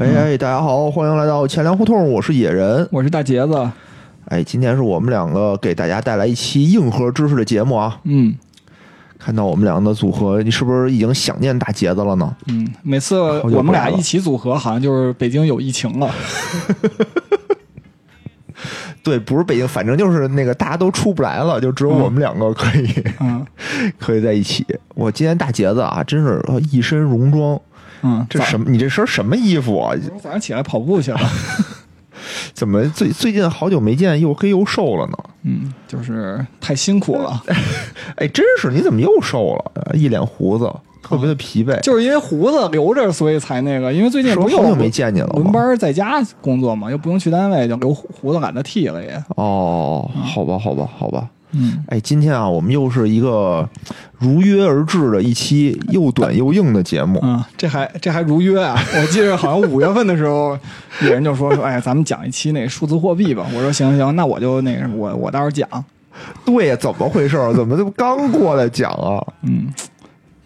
喂，哎，大家好，欢迎来到钱粮胡同，我是野人。我是大杰子。哎，今天是我们两个给大家带来一期硬核知识的节目啊。嗯看到我们两个的组合，你是不是已经想念大杰子了呢？嗯，每次我们俩一起组合，好像就是北京有疫情了。对，不是北京，反正就是那个大家都出不来了，就只有我们两个可以、嗯 可以在一起。我今天大杰子啊，真是一身戎装，嗯，这什么？你这身什么衣服啊？我早上起来跑步去了。怎么最最近好久没见，又黑又瘦了呢？嗯，就是太辛苦了，哎，真是，你怎么又瘦了？一脸胡子，特别的疲惫。就是因为胡子留着，所以才那个。因为最近不好久没见你了吗轮班在家工作嘛，又不用去单位，就留胡胡子懒得剃了也。哦，好吧，好吧，好吧。嗯哎，今天啊，我们又是一个如约而至的一期又短又硬的节目。嗯，这还这还如约啊！我记得好像五月份的时候，有人就说说，哎，咱们讲一期那数字货币吧。我说行行，那我就那个我我到时候讲。对呀，怎么回事儿？怎么就刚过来讲啊？嗯，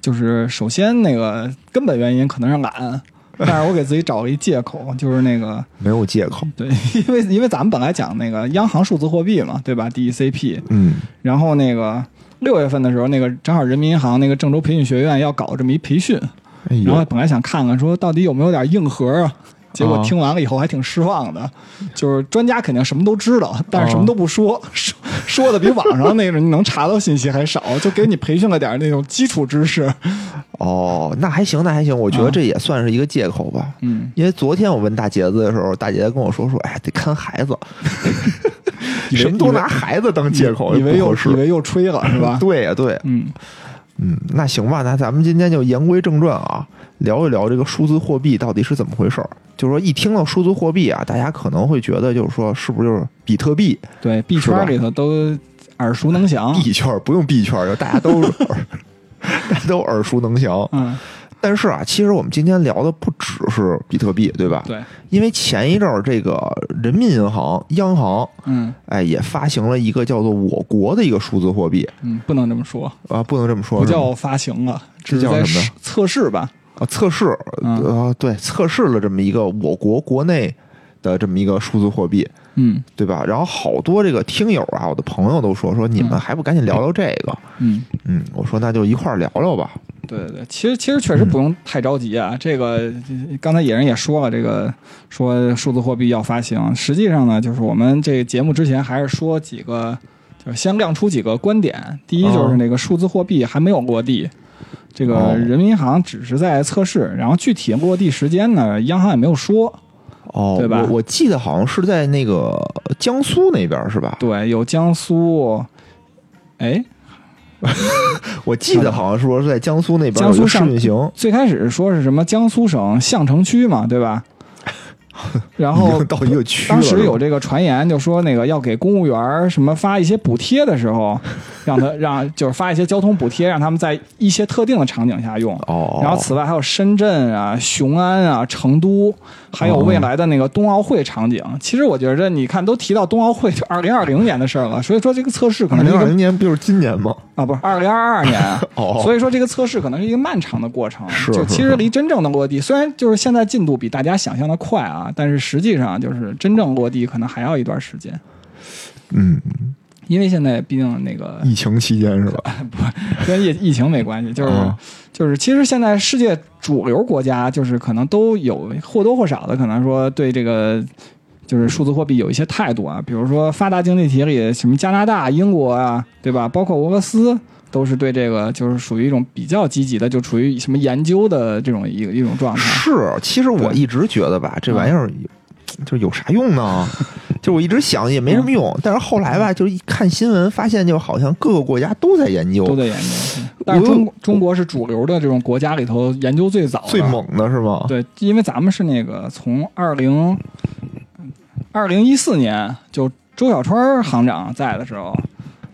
就是首先那个根本原因可能是懒，但是我给自己找了一借口，就是那个没有借口。对，因为因为咱们本来讲那个央行数字货币嘛，对吧？DECP，嗯，然后那个六月份的时候，那个正好人民银行那个郑州培训学院要搞这么一培训，然后本来想看看说到底有没有点硬核啊。结果啊听完了以后还挺失望的，就是专家肯定什么都知道，但是什么都不说，说说的比网上那种你能查到信息还少，就给你培训了点那种基础知识。哦，那还行，那还行。我觉得啊这也算是一个借口吧。嗯，因为昨天我问大杰子的时候，大杰子跟我说说，哎，得看孩子，什么都拿孩子当借口，以为又不合适以为又吹了是吧？对呀、对、嗯嗯，那行吧，那咱们今天就言归正传啊，聊一聊这个数字货币到底是怎么回事儿。就是说，一听到数字货币啊，大家可能会觉得，就是说，是不是就是比特币？对，币圈里头都耳熟能详。币圈不用币圈，就大家都 大家都耳熟能详。嗯，但是啊，其实我们今天聊的不只是比特币，对吧？对，因为前一阵儿这个人民银行央行，嗯。哎，也发行了一个叫做我国的一个数字货币。嗯，不能这么说，啊，不能这么说，不叫发行了，这叫什么呀？测试吧。啊，测试，嗯。呃，对，测试了这么一个我国国内的这么一个数字货币，嗯对吧？然后好多这个听友啊，我的朋友都说说你们嗯还不赶紧聊聊这个？嗯，嗯，我说那就一块儿聊聊吧。对对对，其实其实确实不用太着急啊。这个刚才野人也说了，这个说数字货币要发行，实际上呢，就是我们这个节目之前还是说几个，就是先亮出几个观点。第一就是那个数字货币还没有落地。这个哦人民银行只是在测试，然后具体落地时间呢，央行也没有说。哦，对吧我我记得好像是在那个江苏那边是吧？对，有江苏，哎，我记得好像说是在江苏那边江苏上运行，最开始说是什么江苏省相城区嘛，对吧？然后到一个区。当时有这个传言，就说那个要给公务员什么发一些补贴的时候，让他让就是发一些交通补贴，让他们在一些特定的场景下用。哦，然后此外还有深圳啊、雄安啊、成都，还有未来的那个冬奥会场景。其实我觉着，你看都提到冬奥会，就二零二零年的事儿了，所以说这个测试可能二零二零年不就是今年吗？啊，不是二零二二年，哦所以说这个测试可能是一个漫长的过程。是就其实离真正的落地，虽然就是现在进度比大家想象的快啊，但是实际上就是真正落地可能还要一段时间，嗯，因为现在毕竟那个疫情期间是吧？不跟疫疫情没关系，就是、啊就是其实现在世界主流国家就是可能都有或多或少的可能说对这个。就是数字货币有一些态度啊，比如说发达经济体里什么加拿大、英国啊，对吧？包括俄罗斯都是对这个就是属于一种比较积极的，就处于什么研究的这种一个一种状态。是，其实我一直觉得吧，这玩意儿就有啥用呢？就我一直想也没什么用，但是后来吧，就一看新闻，发现就好像各个国家都在研究，都在研究，但是中中国是主流的这种国家里头研究最早、最猛的是吗？对，因为咱们是那个从二零二零一四年就周小川行长在的时候，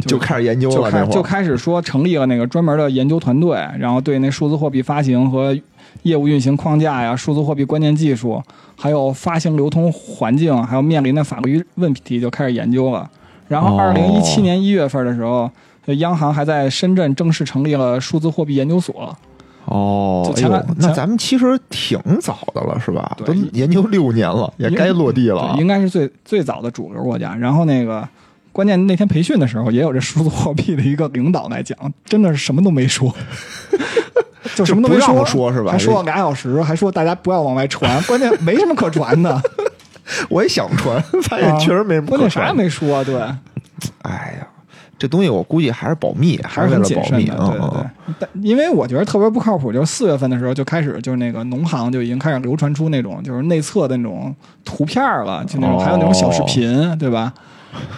就开始研究就了那会儿。开就开始说成立了那个专门的研究团队，然后对那数字货币发行和业务运行框架呀、数字货币关键技术，还有发行流通环境，还有面临的法律问题就开始研究了。然后，哦二零一七年一月份的时候，就央行还在深圳正式成立了数字货币研究所。哦哎呦那咱们其实挺早的了，是吧？都研究六年了，也该落地了。应该是最最早的主流国家。然后那个关键那天培训的时候，也有这数字货币的一个领导来讲，真的是什么都没说。就什么都没让说，说是吧还说了俩小时，还说大家不要往外传，关键没什么可传的，我也想传，发现确实没什么可关键啥也。没说，对，哎呀，这东西我估计还是保密，还是是为了很谨慎的，保密啊。对对对嗯。但因为我觉得特别不靠谱，就是四月份的时候就开始，就是那个农行就已经开始流传出那种就是内测的那种图片了，就那种、哦还有那种小视频，对吧？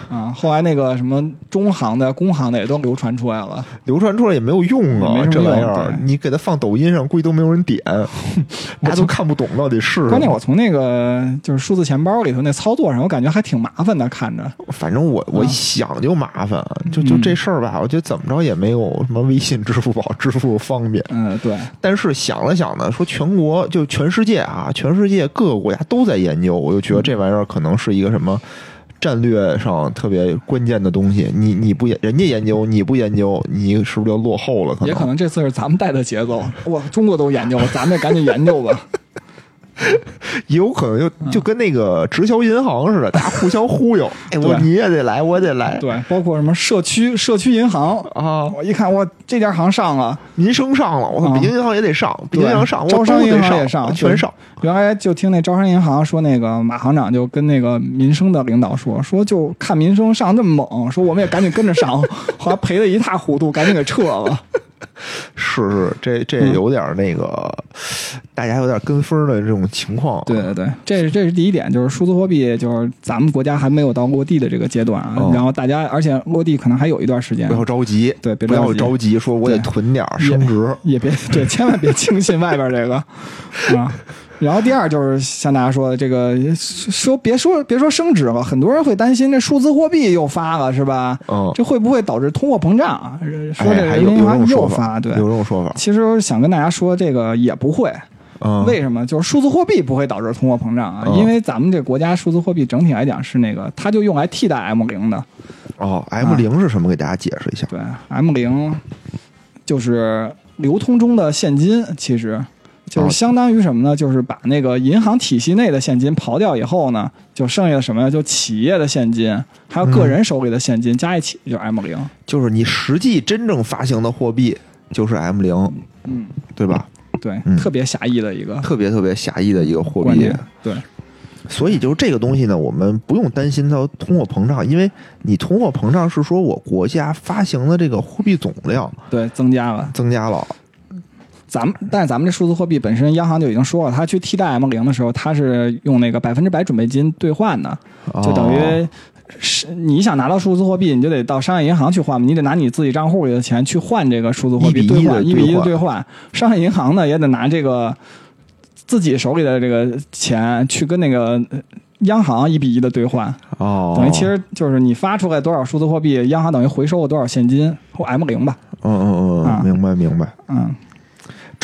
啊，后来那个什么中行的、工行的也都流传出来了。流传出来也没有用啊，这玩意儿你给它放抖音上，估计都没有人点，大家都看不懂到底是。关键我从那个就是数字钱包里头那操作上，我感觉还挺麻烦的，看着。反正我我一想就麻烦，就就嗯这事儿吧，我觉得怎么着也没有什么微信、支付宝支付方便。嗯，对，但是想了想呢，说全国就全世界啊，全世界各个国家都在研究，我就觉得这玩意儿可能是一个什么战略上特别关键的东西。你你不研，人家研究，你不研究，你是不是就落后了？也可能这次是咱们带的节奏。哇，中国都研究了，咱们也赶紧研究吧。也 有可能就嗯就跟那个直销银行似的，大家互相忽悠。哎，我对你也得来，我也得来对，包括什么社区社区银行，啊！我一看，我这家行上了，民生上了，我北京银行也得上，北京银行上，招商银行也上全上。原来就听那招商银行说，那个马行长就跟那个民生的领导说，说就看民生上那么猛，说我们也赶紧跟着上，后来赔的一塌糊涂，赶紧给撤了。是是，这这嗯有点那个，大家有点跟风的这种情况。对对对，这是这是第一点，就是数字货币，就是咱们国家还没有到落地的这个阶段啊。哦然后大家，而且落地可能还有一段时间不，要着急，不要对别着急着急，说我得囤点儿升值。也别对，千万别轻信外边这个啊。然后第二就是像大家说的这个，说别说别说升值了，很多人会担心这数字货币又发了是吧？嗯，这会不会导致通货膨胀啊？说这哎，还有有这人民银行种说法又发，对。有这种说法。其实想跟大家说，这个也不会。嗯，为什么？就是数字货币不会导致通货膨胀啊，嗯因为咱们这国家数字货币整体来讲是那个，它就用来替代 M 零的。哦，M 零是什么？给大家解释一下。对，M 零就是流通中的现金，其实就是相当于什么呢？就是把那个银行体系内的现金刨掉以后呢，就剩下的什么呀？就企业的现金，还有个人手里的现金、加一起就是 M 零。就是你实际真正发行的货币就是 M 零，嗯，对吧？对，嗯特别狭义的一个特别特别狭义的一个货币。。对，所以就是这个东西呢，我们不用担心它通货膨胀，因为你通货膨胀是说我国家发行的这个货币总量对，增加了。增加了。咱们，但是咱们这数字货币本身，央行就已经说了，它去替代 M 零的时候，它是用那个百分之百准备金兑换的，就等哦于是你想拿到数字货币，你就得到商业银行去换嘛，你得拿你自己账户里的钱去换这个数字货币一比一的兑换，一比一的兑换。商业银行呢也得拿这个自己手里的这个钱去跟那个呃央行一比一的兑换，哦，等于其实就是你发出来多少数字货币，央行等于回收了多少现金或 M 零吧，嗯嗯啊嗯，明白明白。嗯。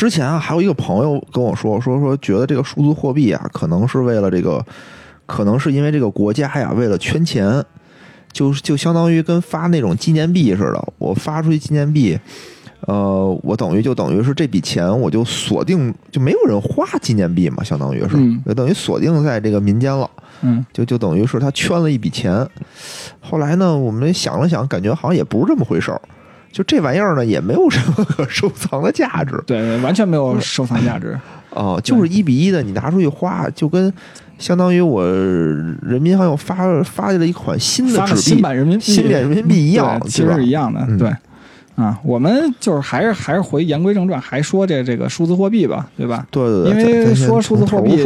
之前啊，还有一个朋友跟我说，说说觉得这个数字货币啊，可能是为了这个，可能是因为这个国家呀，为了圈钱，就就相当于跟发那种纪念币似的，我发出去纪念币，呃，我等于就等于是这笔钱我就锁定，就没有人花纪念币嘛，相当于是，嗯就等于锁定在这个民间了。嗯，就就等于是他圈了一笔钱。后来呢，我们想了想，感觉好像也不是这么回事儿。就这玩意儿呢，也没有什么可收藏的价值对，完全没有收藏价值。哦、就是一比一的，你拿出去花，就跟相当于我人民银行又发发了一款新的纸币，新版人民币，新版人民币一样，其实是一样的。嗯对，啊，我们就是还是还是回言归正传，还说这这个数字货币吧，对吧？对对对，因为说数字货币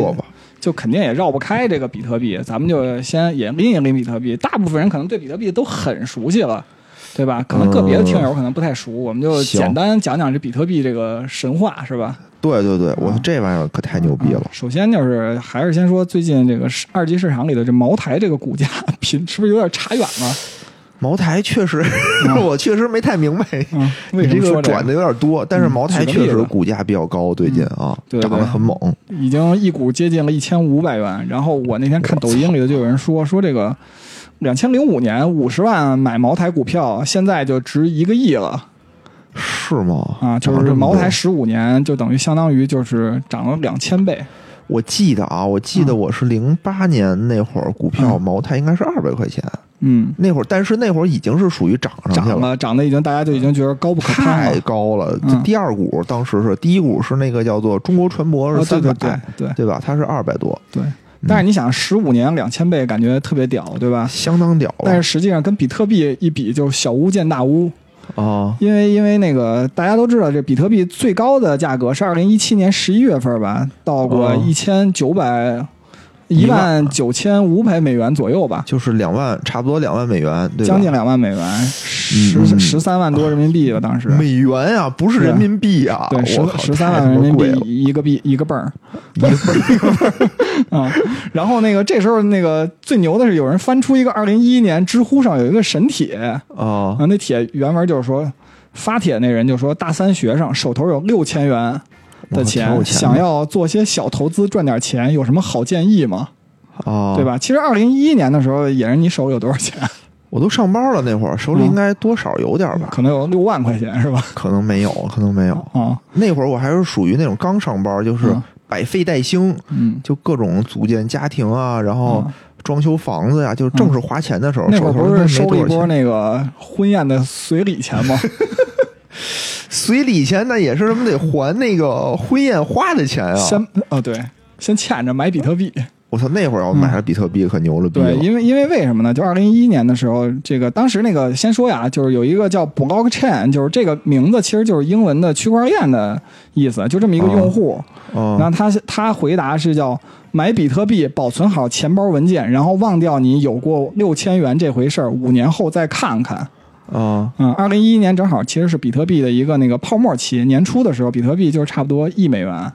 就肯定也绕不开这个比特币，咱们就先也拎一拎比特币。大部分人可能对比特币都很熟悉了。对吧？可能个别的听友可能不太熟，我们就简单讲讲这比特币这个神话，是吧？对对对，我啊这玩意儿可太牛逼了啊。首先就是还是先说最近这个市二级市场里的这茅台这个股价频是不是有点差远了？茅台确实，我确实没太明白，嗯，为你这什么说这个转的有点多，但是嗯茅台确实股价比较高，最近啊，涨得很猛。已经一股接近了一千五百元。然后我那天看抖音里头就有人说说这个两千零五年五十万买茅台股票，现在就值一个亿了。是吗？啊，就是茅台十五年就等于相当于就是涨了两千倍。我记得啊，我记得嗯我是零八年那会儿股票嗯茅台应该是二百块钱，嗯，那会儿但是那会儿已经是属于涨上去涨了，涨的已经大家就已经觉得高不可攀太。高了。嗯这第二股当时是第一股是那个叫做中国船舶是三百、对对对对吧？它是二百多，对。但是你想，十五年两千倍，感觉特别屌，对吧？相当屌但是实际上跟比特币一比，就小巫见大巫。啊！因为因为那个大家都知道，这比特币最高的价格是二零一七年十一月份吧，到过哦一千九百一万九千五百美元左右吧，就是两万，差不多两万美元，对？将近两万美元，十嗯十三万多人民币吧，当时。美元啊，不是人民币啊！对，十十三万人民币一个币一个泵儿一个倍儿啊、然后那个这时候那个最牛的是有人翻出一个二零一一年知乎上有一个神帖啊啊，那帖原文就是说，发帖那人就说大三学生手头有六千元的钱，想要做些小投资赚点钱，有什么好建议吗？啊！对？吧？其实二零一一年的时候，野人你手里有多少钱？我都上班了，那会儿手里嗯应该多少有点吧？可能有六万块钱是吧？可能没有，可能没有。啊，那会儿我还是属于那种刚上班，就是嗯百废待兴，嗯，就各种组建家庭啊，然后嗯装修房子呀，就正是花钱的时候，那会儿不是收了。一波那个婚宴的随礼钱吗？随礼钱那也是他们得还那个婚宴花的钱啊！先哦对，先欠着买比特币。我操，那会儿我买了比特币可牛了逼了对，因为因为为什么呢？就二零一一年的时候，这个当时那个先说呀，就是有一个叫 blockchain，就是这个名字其实就是英文的区块链的意思，就这么一个用户。啊然后他他回答是叫买比特币，保存好钱包文件，然后忘掉你有过六千元这回事儿，五年后再看看。啊嗯，二零一一年正好其实是比特币的一个那个泡沫期，年初的时候，比特币就是差不多一美元，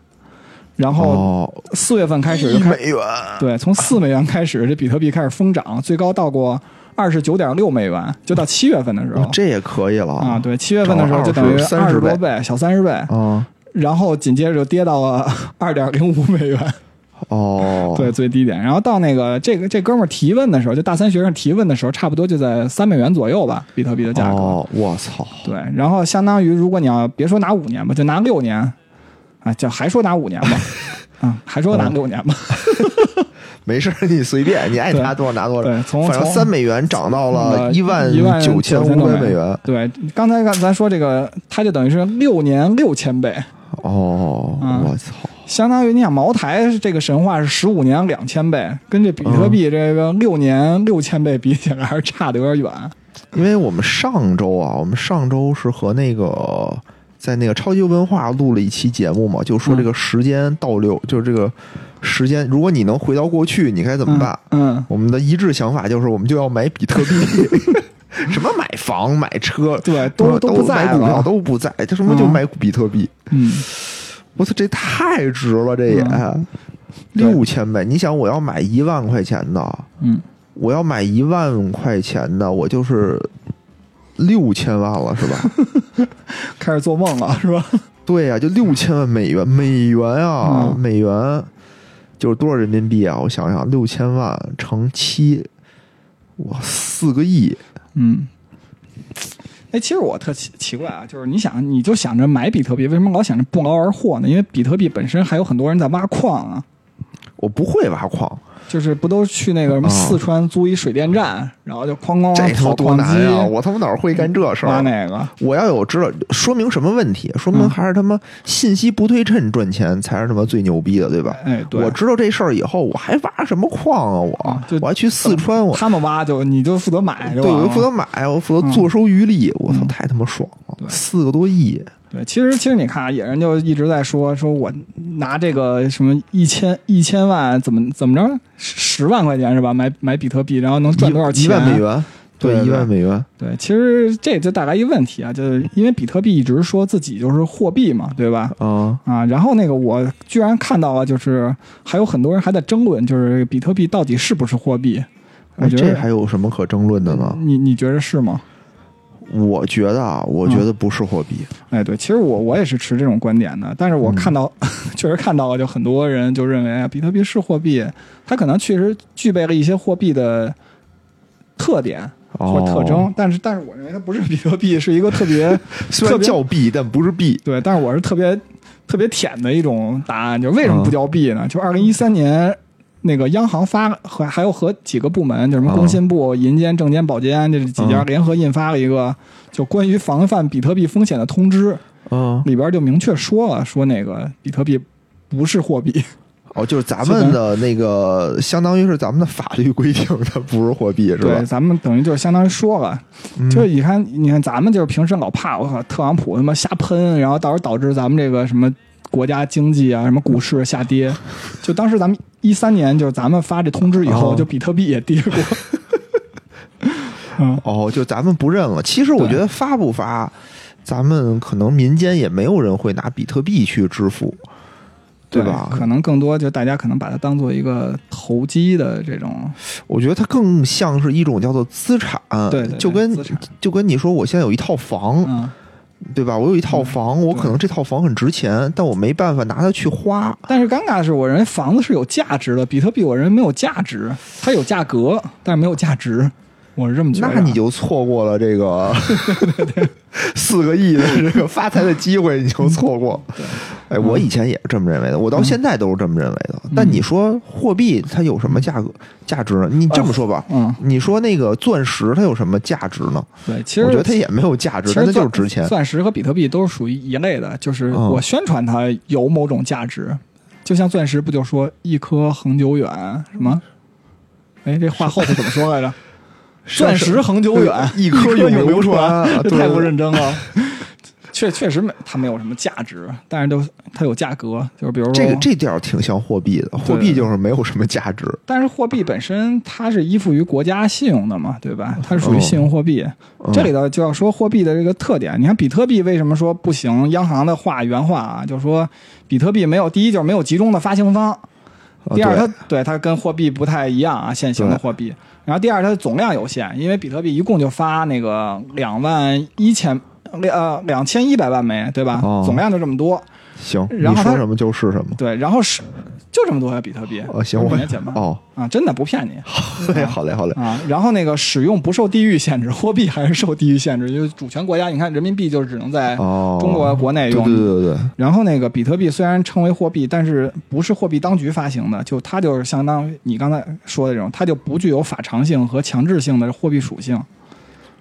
然后哦，四月份开始就一开美元。对，从四美元开始，这比特币开始疯涨，最高到过二十九点六美元，就到七月份的时候哦，这也可以了啊，对，七月份的时候就等于涨了20二十多倍，小三十倍，啊然后紧接着就跌到了二点零五美元，哦，对，最低点。然后到那个这个这哥们儿提问的时候，就大三学生提问的时候，差不多就在三美元左右吧，比特币的价格。哦，我操，对，然后相当于如果你要别说拿五年吧，就拿六年，啊，就还说拿五年吧，啊，还说拿六年吧，没事，你随便，你爱拿多少拿多少。对，从反正三美元涨到了呃一万一万九千五多百美元。对，刚才刚咱说这个，它就等于是六年六千倍，哦，嗯我操！相当于你想茅台这个神话是十五年两千倍，跟这比特币这个六年六千倍比起来还是差的有点远。因为我们上周啊，我们上周是和那个在那个超级文化录了一期节目嘛，就说这个时间倒流，就是这个时间，如果你能回到过去，你该怎么办？嗯，我们的一致想法就是，我们就要买比特币。什么买房、买车，对都都都不在买股票了都不在，他什么就嗯买比特币？嗯，我操，这太值了，这也六千倍！你想，我要买一万块钱的，嗯，我要买一万块钱的，我就是六千万了，是吧？开始做梦了是吧？对呀、就六千万美元，美元啊，嗯美元就是多少人民币啊？我想想，六千万乘七，哇，四个亿。嗯。哎，其实我特奇奇怪啊，就是你想，你就想着买比特币，为什么老想着不劳而获呢？因为比特币本身还有很多人在挖矿啊，我不会挖矿，就是不都去那个什么啊四川租一水电站，然后就哐哐哐这他妈多跑矿机难啊！我他妈哪会干这事挖儿？那个，我要有知道，说明什么问题？说明嗯还是他妈信息不对称赚钱才是他妈最牛逼的，对吧？哎，对，我知道这事儿以后，我还挖什么矿啊？我我还去四川，我他们挖就你就负责买，对，我就负责买，我负责坐收渔利，我操，嗯太他妈爽了！四个多亿，对，其实其实你看啊，野人就一直在说，说我拿这个什么一千一千万怎么怎么着十十万块钱是吧？买买比特币，然后能赚多少钱？一万美元，对对一万美元，对，其实这就带来一个问题啊，就是因为比特币一直说自己就是货币嘛，对吧？啊，啊，然后那个我居然看到了，就是还有很多人还在争论，就是比特币到底是不是货币？我哎，觉得这还有什么可争论的呢？你你觉得是吗？我觉得啊，我觉得不是货币，哎，对，其实我我也是持这种观点的，但是我看到，确实看到了，就很多人就认为啊，比特币是货币，它可能确实具备了一些货币的特点或者特征，但是但是我认为它不是比特币，是一个特别 虽然叫币，但不是币。对，但是我是特别特别舔的一种答案，就为什么不叫币呢？就二零一三年那个央行发和还有和几个部门，就什么工信部、银监、证监、保监这几家嗯联合印发了一个就关于防范比特币风险的通知，嗯，里边就明确说了，说那个比特币不是货币。哦，就是咱们的那个，相当于是咱们的法律规定，它不是货币，是吧？对，咱们等于就是相当于说了，嗯。就是你看，你看咱们就是平时老怕我靠特朗普他妈瞎喷，然后到时候导致咱们这个什么国家经济啊、什么股市下跌。就当时咱们一三年，就是咱们发这通知以后，哦就比特币也跌过。嗯，哦，就咱们不认了。其实我觉得发不发，咱们可能民间也没有人会拿比特币去支付，对吧？可能更多就大家可能把它当做一个投机的这种，我觉得它更像是一种叫做资产，对对对就跟就跟你说，我现在有一套房，嗯。对吧？我有一套房，我可能这套房很值钱，但我没办法拿它去花。但是尴尬的是，我认为房子是有价值的，比特币我认为没有价值，它有价格，但是没有价值，我是这么觉得。啊那你就错过了这个 四个亿的这个发财的机会，你就错过。哎，我以前也是这么认为的，我到现在都是这么认为的。但你说货币它有什么价格价值呢？你这么说吧，嗯，你说那个钻石它有什么价值呢？对，其实我觉得它也没有价值，它就是值钱。钻石和比特币都是属于一类的，就是嗯我宣传它有某种价值，就像钻石不就说一颗恒久远什么？哎，这话后头怎么说来着？钻石恒久远，一颗颗永流流传 太不认真了。确确实没，它没有什么价值，但是都它有价格，就是比如说这个这调儿挺像货币的，货币就是没有什么价值。但是货币本身它是依附于国家信用的嘛，对吧？它是属于信用货币。嗯这里头就要说货币的这个特点。你看比特币为什么说不行？央行的话原话啊，就是说比特币没有第一就是没有集中的发行方，啊第二它对它跟货币不太一样啊，现行的货币。然后第二它的总量有限，因为比特币一共就发那个两万一千两呃两千一百万枚，对吧？哦总量就这么多。行，然后你说什么就是什么。对，然后是就这么多呀，比特币。哦，行，我五年前吧。哦，啊，真的不骗你。好嘞，好嘞，好嘞。啊，然后那个使用不受地域限制，货币还是受地域限制，因为主权国家，你看人民币就是只能在哦，中国国内用。对对对对对，然后那个比特币虽然称为货币，但是不是货币当局发行的，就它就是相当于你刚才说的这种，它就不具有法偿性和强制性的货币属性。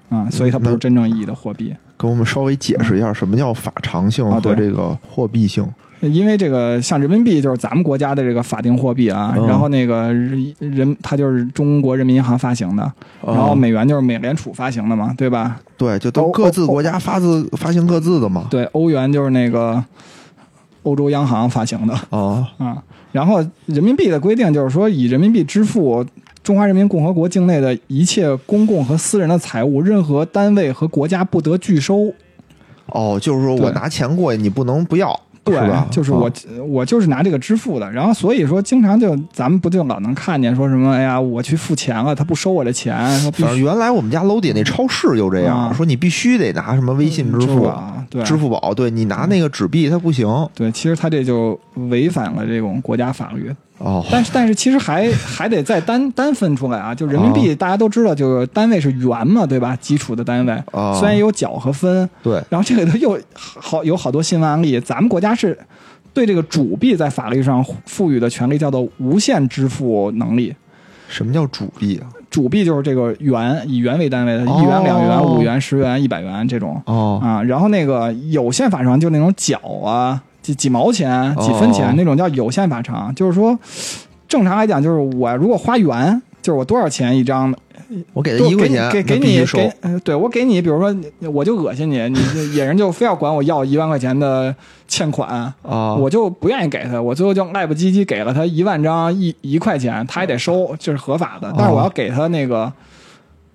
啊，所以它不是真正意义的货币，跟我们稍微解释一下什么叫法偿性和这个货币性。因为这个像人民币就是咱们国家的这个法定货币啊，嗯然后那个人它就是中国人民银行发行的，然后哦美元就是美联储发行的嘛，对吧？对，就都各自国家发自发行各自的嘛。对，欧元就是那个欧洲央行发行的哦，啊。然后人民币的规定就是说，以人民币支付中华人民共和国境内的一切公共和私人的财物，任何单位和国家不得拒收。哦，就是说我拿钱过去，你不能不要，对是吧？就是我、哦我就是拿这个支付的。然后所以说，经常就咱们不就老能看见说什么，哎呀，我去付钱了，他不收我这钱，反正原来我们家楼底那超市就这样，啊说你必须得拿什么微信支付、啊，对，支付宝，对你拿那个纸币它不行。对，其实他这就违反了这种国家法律。哦，但是但是其实还 还得再单单分出来啊，就人民币大家都知道，就是单位是元嘛，对吧？基础的单位，哦虽然也有角和分，对，然后这里头又好 有好多新闻案例，咱们国家是对这个主币在法律上赋予的权利叫做无限支付能力。什么叫主币啊？主币就是这个元，以元为单位的，哦一元、两元、五元、十元、一百元这种哦，啊。然后那个有限法偿就那种角啊，几几毛钱、几分钱、哦那种叫有限法偿，就是说正常来讲，就是我如果花元，就是我多少钱一张，我给他一块钱，给给给你给，呃对我给你，比如说我就恶心你，你野人就非要管我要一万块钱的欠款。啊，我就不愿意给他，我最后就赖不唧唧给了他一万张一一块钱，他还得收，这是合法的。但是我要给他那个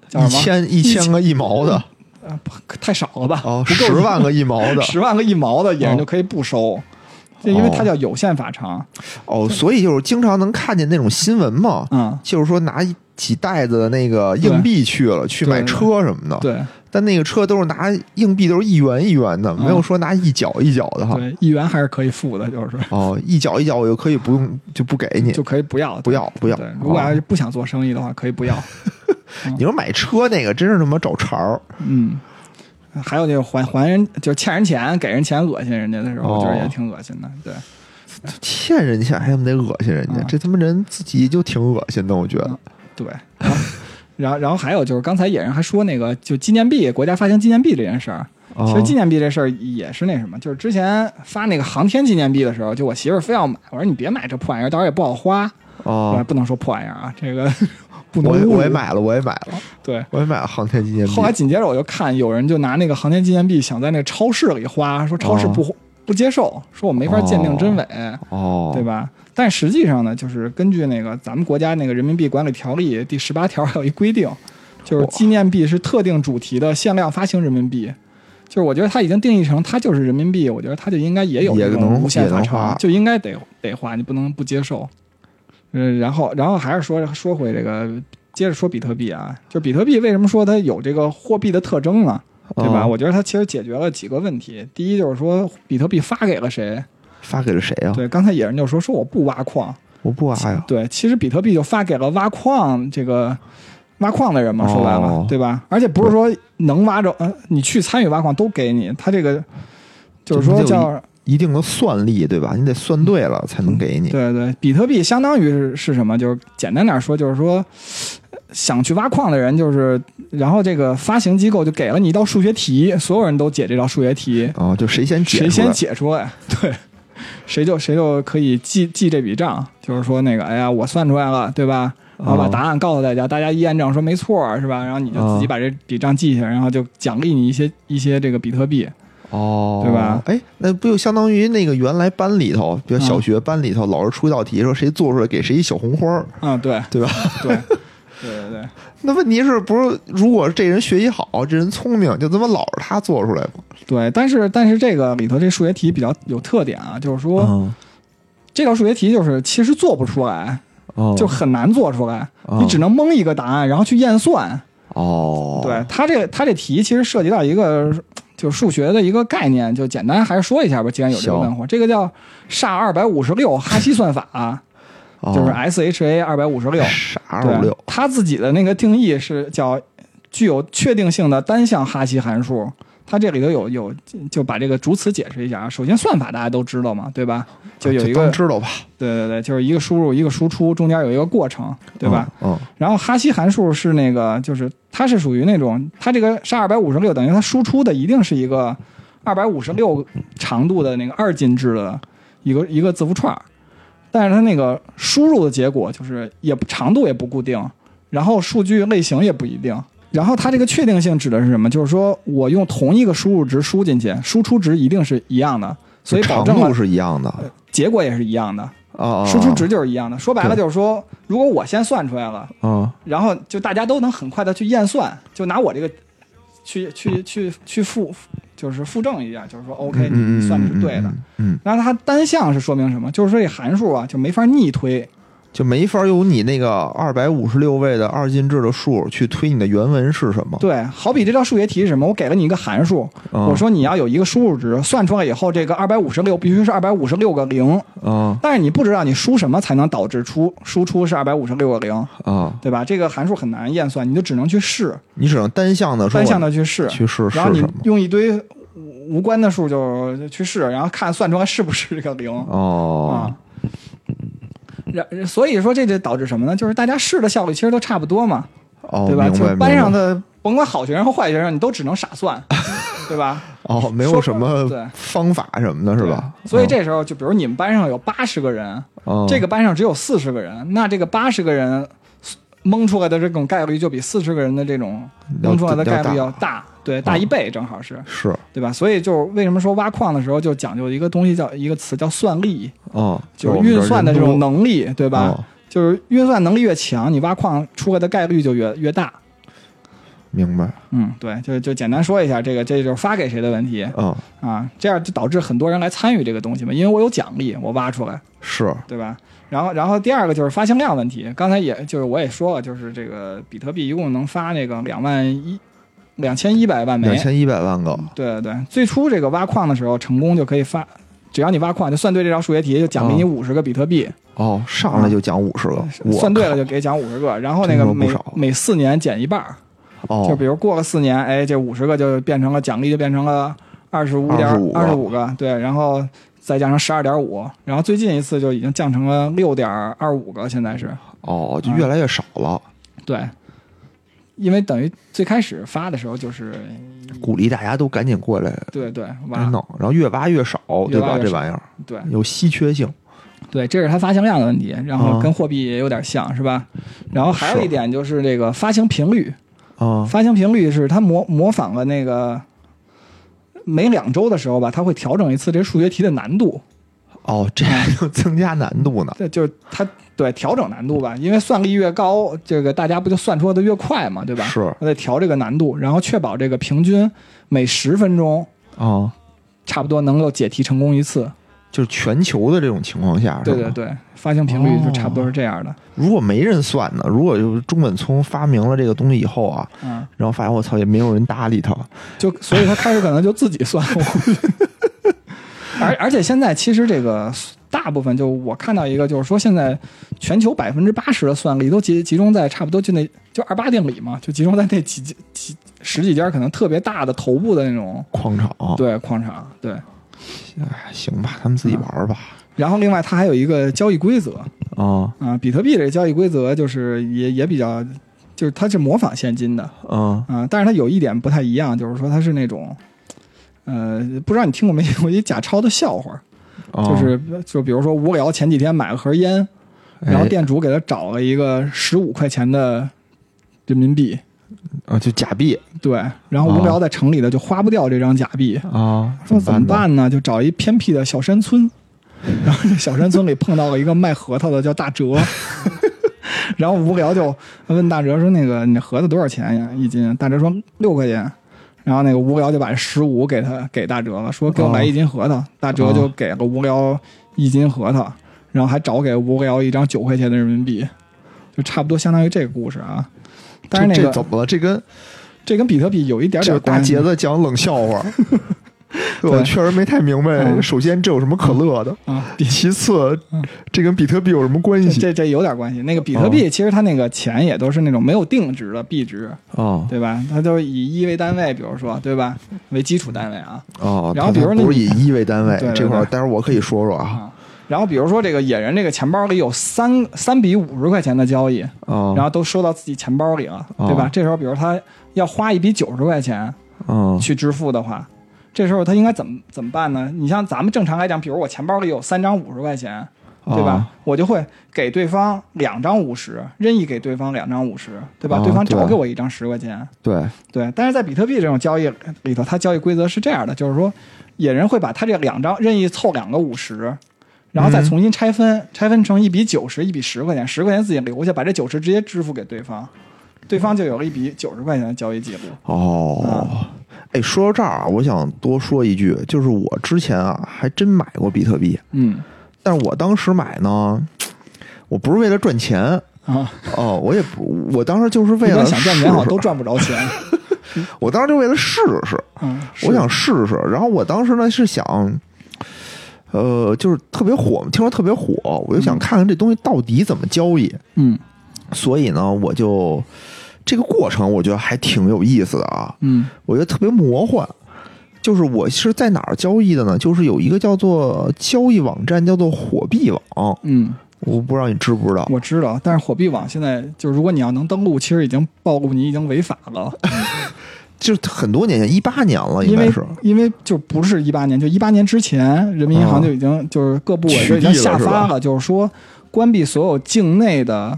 叫一什么？千一千个一毛的呃太少了吧？哦，十万个一毛的。十万个一毛的，野人哦就可以不收，就因为它叫有限法偿。哦，所以就是经常能看见那种新闻嘛，嗯，就是说拿一几袋子的那个硬币去了，去买车什么的，对但那个车都是拿硬币，都是一元一元的，没有说拿一角一角的哈。对，一元还是可以付的，就是。哦，一角一角我就可以不用就不给你。就可以不要，不要不要。对，如果要是不想做生意的话，可以不要。你说买车那个真是他妈找茬儿，嗯，还有就是还还人，就是欠人钱给人钱恶心人家的时候，哦。就是也挺恶心的。对，欠人钱还他妈得恶心人家，嗯这他妈人自己就挺恶心的，我觉得。对，然后然后还有就是刚才野人还说那个就纪念币，国家发行纪念币这件事儿，哦其实纪念币这事儿也是那什么，就是之前发那个航天纪念币的时候，就我媳妇儿非要买，我说你别买这破玩意儿，到时候也不好花。哦，不能说破玩意儿啊，这个 不能我也我也买了，我也买了，对。我也买了航天纪念币后。来紧接着我就看有人就拿那个航天纪念币想在那个超市里花，说超市不、不接受，说我没法鉴定真伪，哦，对？吧？但实际上呢，就是根据那个咱们国家那个人民币管理条例第十八条还有一规定，就是纪念币是特定主题的限量发行人民币。就是我觉得它已经定义成它就是人民币，我觉得它就应该也有也这种能无限发也能花偿，就应该得得花，你不能不接受。嗯，然后然后还是说说回这个，接着说比特币啊，就比特币为什么说它有这个货币的特征呢？对吧？哦我觉得它其实解决了几个问题。第一就是说，比特币发给了谁？发给了谁啊？对，刚才野人就说说我不挖矿，我不挖呀。对，其实比特币就发给了挖矿这个挖矿的人嘛，说白了，哦对吧？而且不是说能挖着，呃，你去参与挖矿都给你，他这个就是说叫一定的算力，对吧？你得算对了才能给你。对对，比特币相当于是是什么？就是简单点说，就是说想去挖矿的人，就是然后这个发行机构就给了你一道数学题，所有人都解这道数学题，哦，就谁先解谁先解出来，对，谁就谁就可以记记这笔账，就是说那个，哎呀，我算出来了，对吧？然后把哦答案告诉大家，大家一验证说没错，是吧？然后你就自己哦把这笔账记下来，然后就奖励你一些一些这个比特币。哦，对吧？哎，那不就相当于那个原来班里头，比如小嗯学班里头，老师出一道题，说谁做出来给谁一小红花儿，嗯，对对吧？对对对对，那问题是不是如果这人学习好，这人聪明，就这么老是他做出来吗？对，但是但是这个里头这数学题比较有特点啊，就是说、嗯。这道数学题就是其实做不出来，哦，就很难做出来，哦。你只能蒙一个答案，然后去验算。哦，对他这个它这题其实涉及到一个就是数学的一个概念，就简单还是说一下吧。既然有这个行。问话，这个叫煞二百五十六哈希算法，哦就是 S H A 二百五十六。啥二对五六，它自己的那个定义是叫具有确定性的单向哈希函数。它这里头有有就把这个主词解释一下啊。首先算法大家都知道嘛，对吧？就有一个当知道吧，对对对，就是一个输入一个输出，中间有一个过程，对吧？嗯？然后哈希函数是那个，就是它是属于那种，它这个是二百五十六，等于它输出的一定是一个二百五十六长度的那个二进制的一个一个字符串儿，但是它那个输入的结果就是也长度也不固定，然后数据类型也不一定。然后它这个确定性指的是什么？就是说我用同一个输入值输进去，输出值一定是一样的，所以保证度是一样的结果也是一样的，啊，输出值就是一样的。说白了就是说，如果我先算出来了。啊然后就大家都能很快的去验算，就拿我这个去去去去复，就是复证一下，就是说 OK，算的是对的。，嗯嗯嗯，然后它单项是说明什么？就是说这函数啊就没法逆推，就没法用你那个二百五十六位的二进制的数去推你的原文是什么。对，好比这道数学题是什么？我给了你一个函数，嗯我说你要有一个输入值，算出来以后，这个二百五十六必须是二百五十六个零，啊但是你不知道你输什么才能导致出输出是二百五十六个零，啊，对吧？这个函数很难验算，你就只能去试，你只能单向的说单向的去试，去试然后你？用一堆无无关的数就去试，然后看算出来是不是这个零啊哦，。然所以说这就导致什么呢？就是大家试的效率其实都差不多嘛，哦，对吧？就班上的甭管好学生和坏学生，你都只能傻算，对吧？哦，没有什么对方法什么的，是吧？所以这时候就比如你们班上有八十个人，哦这个班上只有四十个人，那这个八十个人蒙出来的这种概率就比四十个人的这种蒙出来的概率要要大，对，大一倍正好是。是对吧？所以就是为什么说挖矿的时候就讲究一个东西叫一个词叫算力，哦，就是运算的这种能力，对吧？哦就是运算能力越强，你挖矿出来的概率就越越大。明白？嗯，对，就就简单说一下这个，这就是发给谁的问题嗯，啊，这样就导致很多人来参与这个东西嘛，因为我有奖励，我挖出来，是对吧？然后，然后第二个就是发行量问题，刚才也就是我也说了，就是这个比特币一共能发那个两万一两千一百万枚两，千一百万个，对对对，最初这个挖矿的时候成功就可以发，只要你挖矿就算对这道数学题，就奖励你哦五十个比特币，哦，上来就奖五十个，我算对了就给奖五十个，然后那个每每四年减一半儿，哦，就比如过了四年，哎，这五十个就变成了奖励，就变成了二十五点25个二十五个，对，然后再加上十二点五，然后最近一次就已经降成了六点二五个，现在是哦，就越来越少了，对，因为等于最开始发的时候就是鼓励大家都赶紧过来对对来挖弄，然后越挖越少，对吧？这玩意儿对有稀缺性，对，这是它发行量的问题，然后啊跟货币也有点像，是吧？然后还有一点就是这个发行频率，啊发行频率是它模模仿了那个每两周的时候吧，它会调整一次这数学题的难度。哦，这还能增加难度呢，对就是它对调整难度吧，因为算力越高，这个大家不就算出来的越快嘛，对吧？是他得调这个难度，然后确保这个平均每十分钟啊，差不多能够解题成功一次。就是全球的这种情况下，对对对，发行频率就差不多是这样的。如果没人算呢？如果就是中本聪发明了这个东西以后啊，嗯，然后发现我操也没有人搭理他，就所以他开始可能就自己算。而而且现在其实这个大部分就我看到一个就是说现在全球百分之八十的算力都集集中在差不多就那就二八定理嘛，就集中在那几几几十几家可能特别大的头部的那种矿场，对矿场对。哎，行吧，他们自己玩吧，然后另外它还有一个交易规则。啊啊，比特币这个交易规则就是也也比较。就是它是模仿现金的。啊啊，但是它有一点不太一样，就是说它是那种，呃，不知道你听过没听过一假钞的笑话，啊，就是就比如说无聊前几天买了盒烟，然后哎店主给他找了一个十五块钱的人民币，啊就假币对，然后无聊在城里的就花不掉这张假币，啊，说怎么？办呢？就找一偏僻的小山村，然后这小山村里碰到了一个卖核桃的叫大哲。然后无聊就问大哲说：“那个你核桃多少钱呀？一斤？”大哲说：“六块钱。”然后那个无聊就把十五给他给大哲了，说：“给我来一斤核桃。大哲就给了无聊一斤核桃，然后还找给无聊一张九块钱的人民币，就差不多相当于这个故事啊。但是那个这这怎么了？这跟这跟比特币有一点点大杰子讲冷笑话，我确实没太明白。嗯首先，这有什么可乐的？啊。其次嗯，这跟比特币有什么关系？这这这有点关系。那个比特哦币其实它那个钱也都是那种没有定值的币值，哦对吧？它都是以一为单位，比如说对吧，为基础单位啊哦，然后比如它不是以一为单位 这块待会儿我可以说说啊啊。然后比如说这个野人这个钱包里有三三笔五十块钱的交易，啊，然后都收到自己钱包里了，哦对吧？这时候比如他要花一笔九十块钱嗯去支付的话，这时候他应该怎么怎么办呢？你像咱们正常来讲，比如我钱包里有三张五十块钱，对吧？啊我就会给对方两张五十，任意给对方两张五十，对吧？哦对方找给我一张十块钱，对，对。但是在比特币这种交易里头，它交易规则是这样的，就是说野人会把他这两张任意凑两个五十。然后再嗯重新拆分，拆分成一笔九十，一笔十块钱，十块钱自己留下，把这九十直接支付给对方，对方就有了一笔九十块钱的交易记录。哦，哎，说到这儿啊，我想多说一句，就是我之前啊还真买过比特币，嗯但是我当时买呢，我不是为了赚钱啊，哦，我也不，我当时就是为了想赚钱好像都赚不着钱。我当时就为了试试，嗯，我想试试。然后我当时呢是想，呃，就是特别火，听说特别火，我就想看看这东西到底怎么交易。嗯所以呢，我就这个过程我觉得还挺有意思的啊，嗯我觉得特别魔幻。就是我是在哪儿交易的呢？就是有一个叫做交易网站，叫做火币网，嗯，我不知道你知不知道。我知道，但是火币网现在就是，如果你要能登录，其实已经暴露你已经违法了，就是很多年前，一八年了，应该是。因为就不是一八年，就一八年之前，人民银行啊就已经就是各部委就已经下发了，就是说关闭所有境内的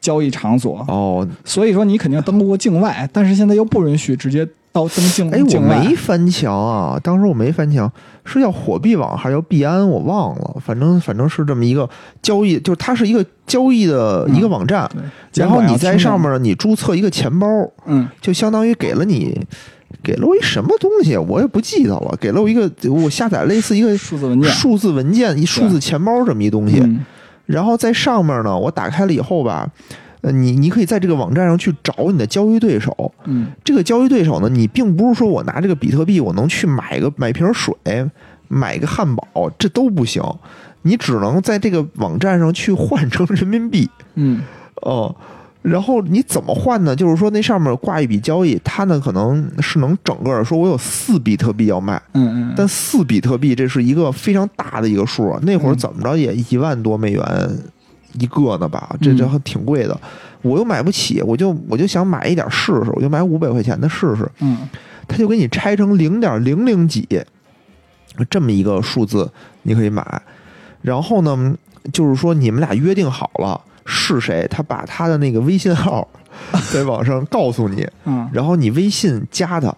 交易场所。哦，所以说你肯定登录过境外，但是现在又不允许直接到登境哎，我。没翻墙啊，当时我没翻墙，是叫火币网还是叫币安，我忘了，反正反正是这么一个交易，就是它是一个交易的一个网站，对，然后你在上面你注册一个钱包，嗯就相当于给了你。给了我一什么东西，我也不记得了。给了我一个，我下载类似一个数字文件数字文件、一数字钱包这么一东西。嗯然后在上面呢，我打开了以后吧，呃，你你可以在这个网站上去找你的交易对手。嗯这个交易对手呢，你并不是说我拿这个比特币，我能去买个买瓶水，买个汉堡，这都不行，你只能在这个网站上去换成人民币。嗯哦，然后你怎么换呢？就是说那上面挂一笔交易，它呢可能是能整个说我有四比特币要卖，嗯嗯，但四比特币这是一个非常大的一个数啊，那会儿怎么着也一万多美元一个呢吧，这这还挺贵的，我又买不起，我就我就想买一点试试，我就买五百块钱的试试，嗯。他就给你拆成零点零零几这么一个数字，你可以买。然后呢，就是说你们俩约定好了是谁，他把他的那个微信号 在网上告诉你，嗯。然后你微信加他，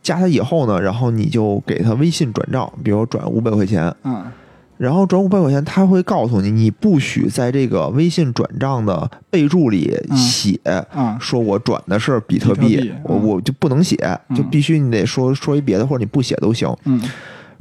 加他以后呢，然后你就给他微信转账，比如转五百块钱，嗯然后转五百块钱，他会告诉你，你不许在这个微信转账的备注里嗯写。啊说我转的是比特币，我嗯我就不能写，嗯就必须你得说说一别的，或者你不写都行。嗯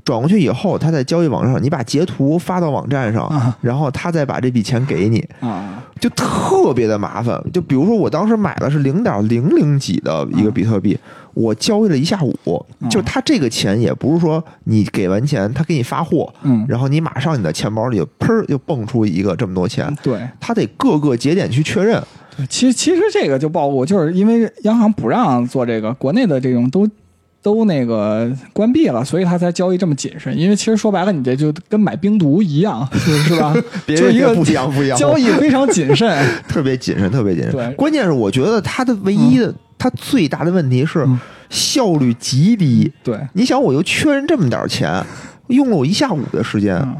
转过去以后，他在交易网上，你把截图发到网站上，啊然后他再把这笔钱给你，啊就特别的麻烦。就比如说，我当时买的是零点零零几的一个比特币，我交易了一下午，嗯就他这个钱也不是说你给完钱他给你发货，嗯，然后你马上你的钱包里砰儿就蹦出一个这么多钱，对他得各个节点去确认。其实其实这个就暴露，就是因为央行不让做这个，国内的这种都都那个关闭了，所以他才交易这么谨慎。因为其实说白了，你这就跟买冰毒一样，是 是吧？别 就是一个不一样，不一样，交易非常谨慎。特别谨慎，特别谨慎。对关键是我觉得他的唯一的，它最大的问题是嗯效率极低。对，你想，我就确认这么点儿钱，用了我一下午的时间，嗯，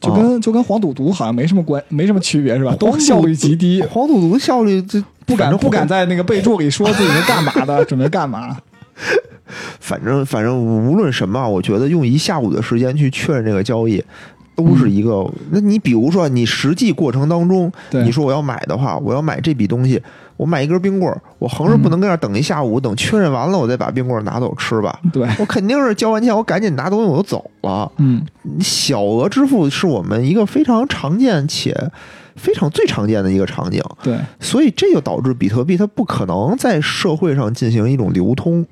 就跟就跟黄赌毒好像没什么关，没什么区别是吧？都效率极低，黄赌毒效率这不敢不敢在那个备注里说自己是干嘛的，准备干嘛。反正反正无论什么啊，我觉得用一下午的时间去确认这个交易。都是一个，那你比如说，你实际过程当中，你说我要买的话，我要买这笔东西，我买一根冰棍儿，我横着不能跟那儿等一下午，等确认完了，我再把冰棍儿拿走吃吧。对，我肯定是交完钱，我赶紧拿东西我就走了。嗯小额支付是我们一个非常常见且非常最常见的一个场景，对，所以这就导致比特币它不可能在社会上进行一种流通。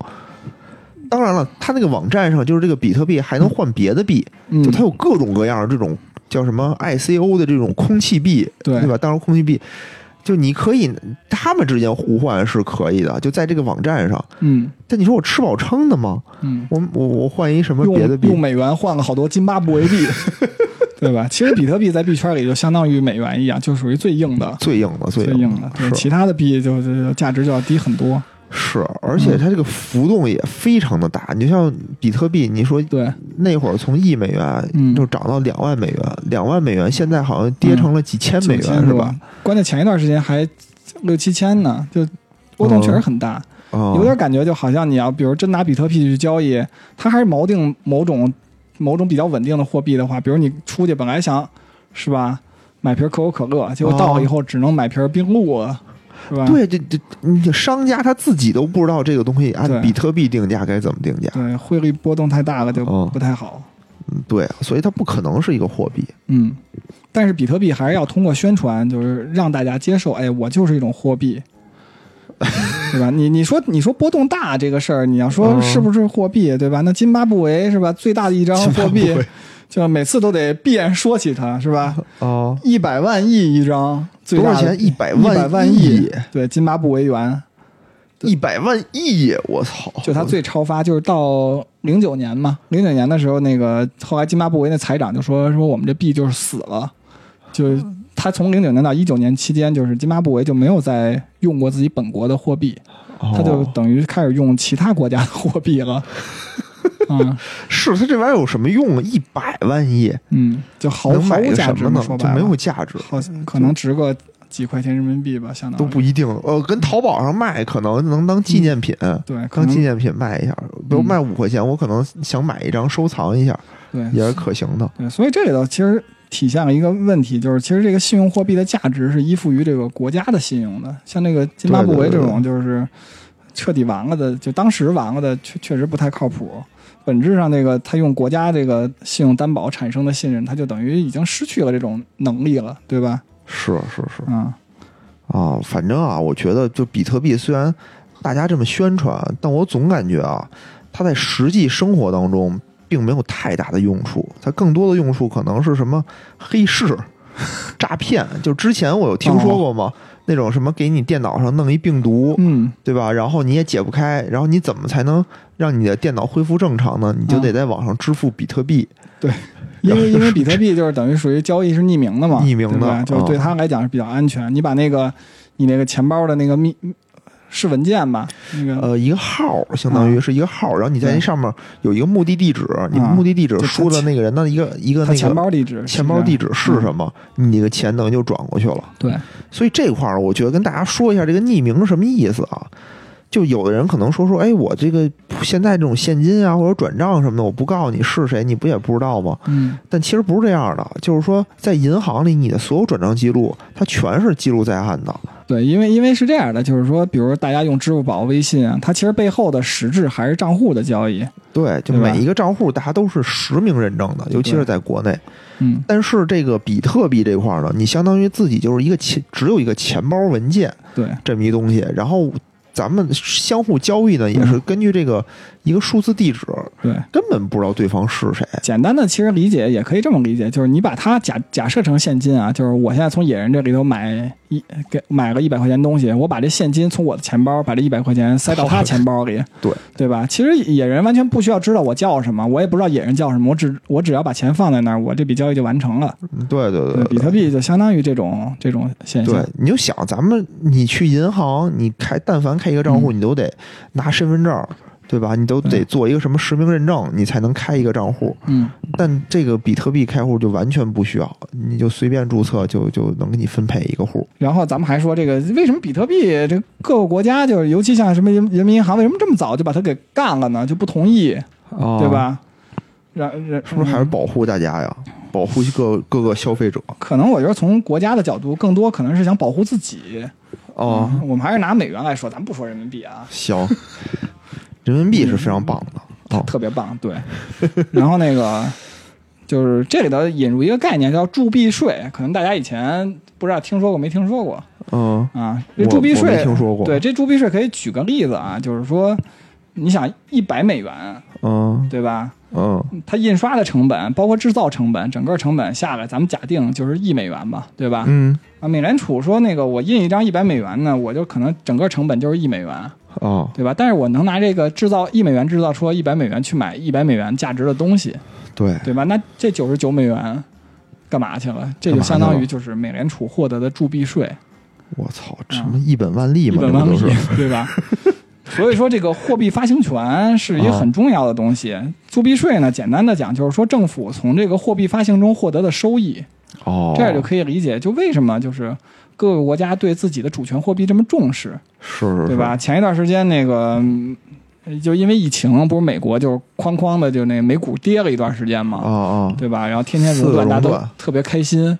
当然了，它那个网站上就是这个比特币还能换别的币，嗯就它有各种各样的这种叫什么 ICO 的这种空气币，对对吧？当然，空气币就你可以他们之间互换是可以的，就在这个网站上。嗯但你说我吃饱撑的吗？嗯，我我我换一什么用别的币？用美元换了好多津巴布韦币，对吧？其实比特币在币圈里就相当于美元一样，就属于最硬的。最硬的，最最硬的，对，其他的币就就价值就要低很多。是，而且它这个浮动也非常的大。你就像比特币，你说对，那会儿从一美元嗯就涨到两万美元，两万美元现在好像跌成了几千美元，9000多是吧？？关键前一段时间还六七千呢，就波动确实很大，啊，有点感觉就好像你要比如真拿比特币去交易，它还是锚定某种某种比较稳定的货币的话，比如你出去本来想是吧买瓶可口可乐，结果到了以后只能买瓶冰露了，是吧？对，这这，你商家他自己都不知道这个东西按比特币定价该怎么定价，对，汇率波动太大了就哦不太好。嗯对，所以它不可能是一个货币。嗯，但是比特币还是要通过宣传，就是让大家接受，哎，我就是一种货币，对吧？你你说你说波动大这个事儿，你要说嗯是不是货币，对吧？那津巴布韦是吧？最大的一张货币就每次都得闭眼说起他，是吧？哦，一百万亿一张，最多少钱？一百一百万亿亿，，对，津巴布韦元，一百万亿！我操！就他最超发，就是到零九年嘛，零九年的时候，那个后来津巴布韦那财长就说说我们这币就是死了，就他从零九年到一九年期间，就是津巴布韦就没有再用过自己本国的货币，他就哦等于开始用其他国家的货币了。嗯 是它这玩意儿有什么用啊？一百万亿嗯，就毫能买毫无价值呢？说白了，就没有价值，好像可能值个几块钱人民币吧，相当于都不一定。呃，跟淘宝上卖可能能当纪念品，对，可当纪念品卖一下。比如嗯卖五块钱，我可能想买一张收藏一下，对也是可行的。对，所以这里头其实体现了一个问题，就是其实这个信用货币的价值是依附于这个国家的信用的。像那个津巴布韦这种，就是彻底完了的，就当时完了的，确确实不太靠谱。本质上，这个他用国家这个信用担保产生的信任，他就等于已经失去了这种能力了，对吧？是是是嗯啊，反正啊，我觉得就比特币虽然大家这么宣传，但我总感觉啊，它在实际生活当中并没有太大的用处，它更多的用处可能是什么黑市、诈骗。就之前我有听说过吗？那种什么给你电脑上弄一病毒，嗯，对吧？然后你也解不开，然后你怎么才能让你的电脑恢复正常呢？你就得在网上支付比特币。对，因为因为比特币就是等于属于交易是匿名的嘛，匿名的对？就是对嗯他来讲是比较安全。你把那个你那个钱包的那个密是文件吧，那个呃，一个号儿相当于是一个号儿，然后你在那上面有一个目的地址，你啊目的地址输的那个人的一个一个那个钱包地址，钱包地址是？什么，你的钱等于就转过去了。对，所以这块儿，我觉得跟大家说一下这个匿名是什么意思啊？就有的人可能说说，哎，我这个现在这种现金啊或者转账什么的，我不告诉你是谁，你不也不知道吗？嗯，但其实不是这样的，就是说在银行里，你的所有转账记录，它全是记录在案的。对，因为因为是这样的，就是说，比如大家用支付宝、微信啊，它其实背后的实质还是账户的交易。对，就每一个账户，大家都是实名认证的，尤其是在国内。嗯，但是这个比特币这块儿呢，你相当于自己就是一个钱，只有一个钱包文件对，这么一东西，然后咱们相互交易呢，也嗯。是根据这个一个数字地址，对。根本不知道对方是谁。简单的其实理解也可以这么理解，就是你把它假假设成现金啊，就是我现在从野人这里头买一给买了一百块钱东西，我把这现金从我的钱包把这一百块钱塞到他钱包里，对对吧？其实野人完全不需要知道我叫什么，我也不知道野人叫什么，我只我只要把钱放在那儿，我这笔交易就完成了。对对对比特币就相当于这种这种现象对，，你就想咱们你去银行，你开但凡开一个账户，你都得拿身份证。对吧？你都得做一个什么实名认证，你才能开一个账户。嗯，但这个比特币开户就完全不需要，你就随便注册就就能给你分配一个户。然后咱们还说这个为什么比特币这各个国家就是尤其像什么人人民银行为什么这么早就把它给干了呢？就不同意，啊对？吧？然然是不是还是保护大家呀？保护各各个消费者可能我觉得从国家的角度，更多可能是想保护自己。哦，嗯我们还是拿美元来说，咱不说人民币啊，行，人民币是非常棒的。哦，特别棒。对，然后那个就是这里头引入一个概念叫铸币税，可能大家以前不知道听说过没听说过嗯啊？这铸币税听说过对，这铸币税可以举个例子啊，就是说，你想一百美元，嗯对吧？嗯它印刷的成本，包括制造成本，整个成本下来，咱们假定就是一美元吧，对吧？嗯啊，美联储说那个我印一张一百美元呢，我就可能整个成本就是一美元，哦，对吧？但是我能拿这个制造一美元制造出一百美元去买一百美元价值的东西，对，对吧？那这九十九美元干嘛去了？这就相当于就是美联储获得的铸币税，我操，什么一本万利嘛，一本万利 对吧？所以说，这个货币发行权是一个很重要的东西。铸币税呢，简单的讲就是说，政府从这个货币发行中获得的收益，哦，这样就可以理解，就为什么就是各个国家对自己的主权货币这么重视。是是对吧？？前一段时间那个，嗯就因为疫情，不是美国就哐哐的就那美股跌了一段时间嘛，啊啊对吧？然后天天四熔断，大家都特别开心。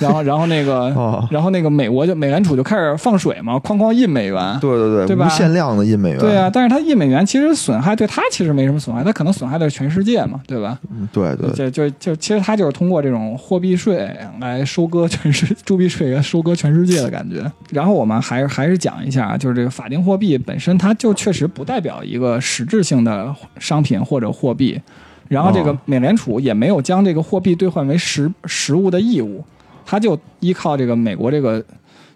然后，然后那个，啊！然后那个美国就美联储就开始放水嘛，哐哐印美元。对对对，对吧无限量的印美元。对啊，但是它印美元其实损害对它其实没什么损害，它可能损害的是全世界嘛，对吧？嗯对对，就就就其实它就是通过这种货币税来收割全世铸币税来收割全世界的感觉。然后我们还是还是讲一下，就是这个法定货币本身，它就确实不代表一个实质性的商品或者货币。然后这个哦美联储也没有将这个货币兑换为实实物的义务，它就依靠这个美国这个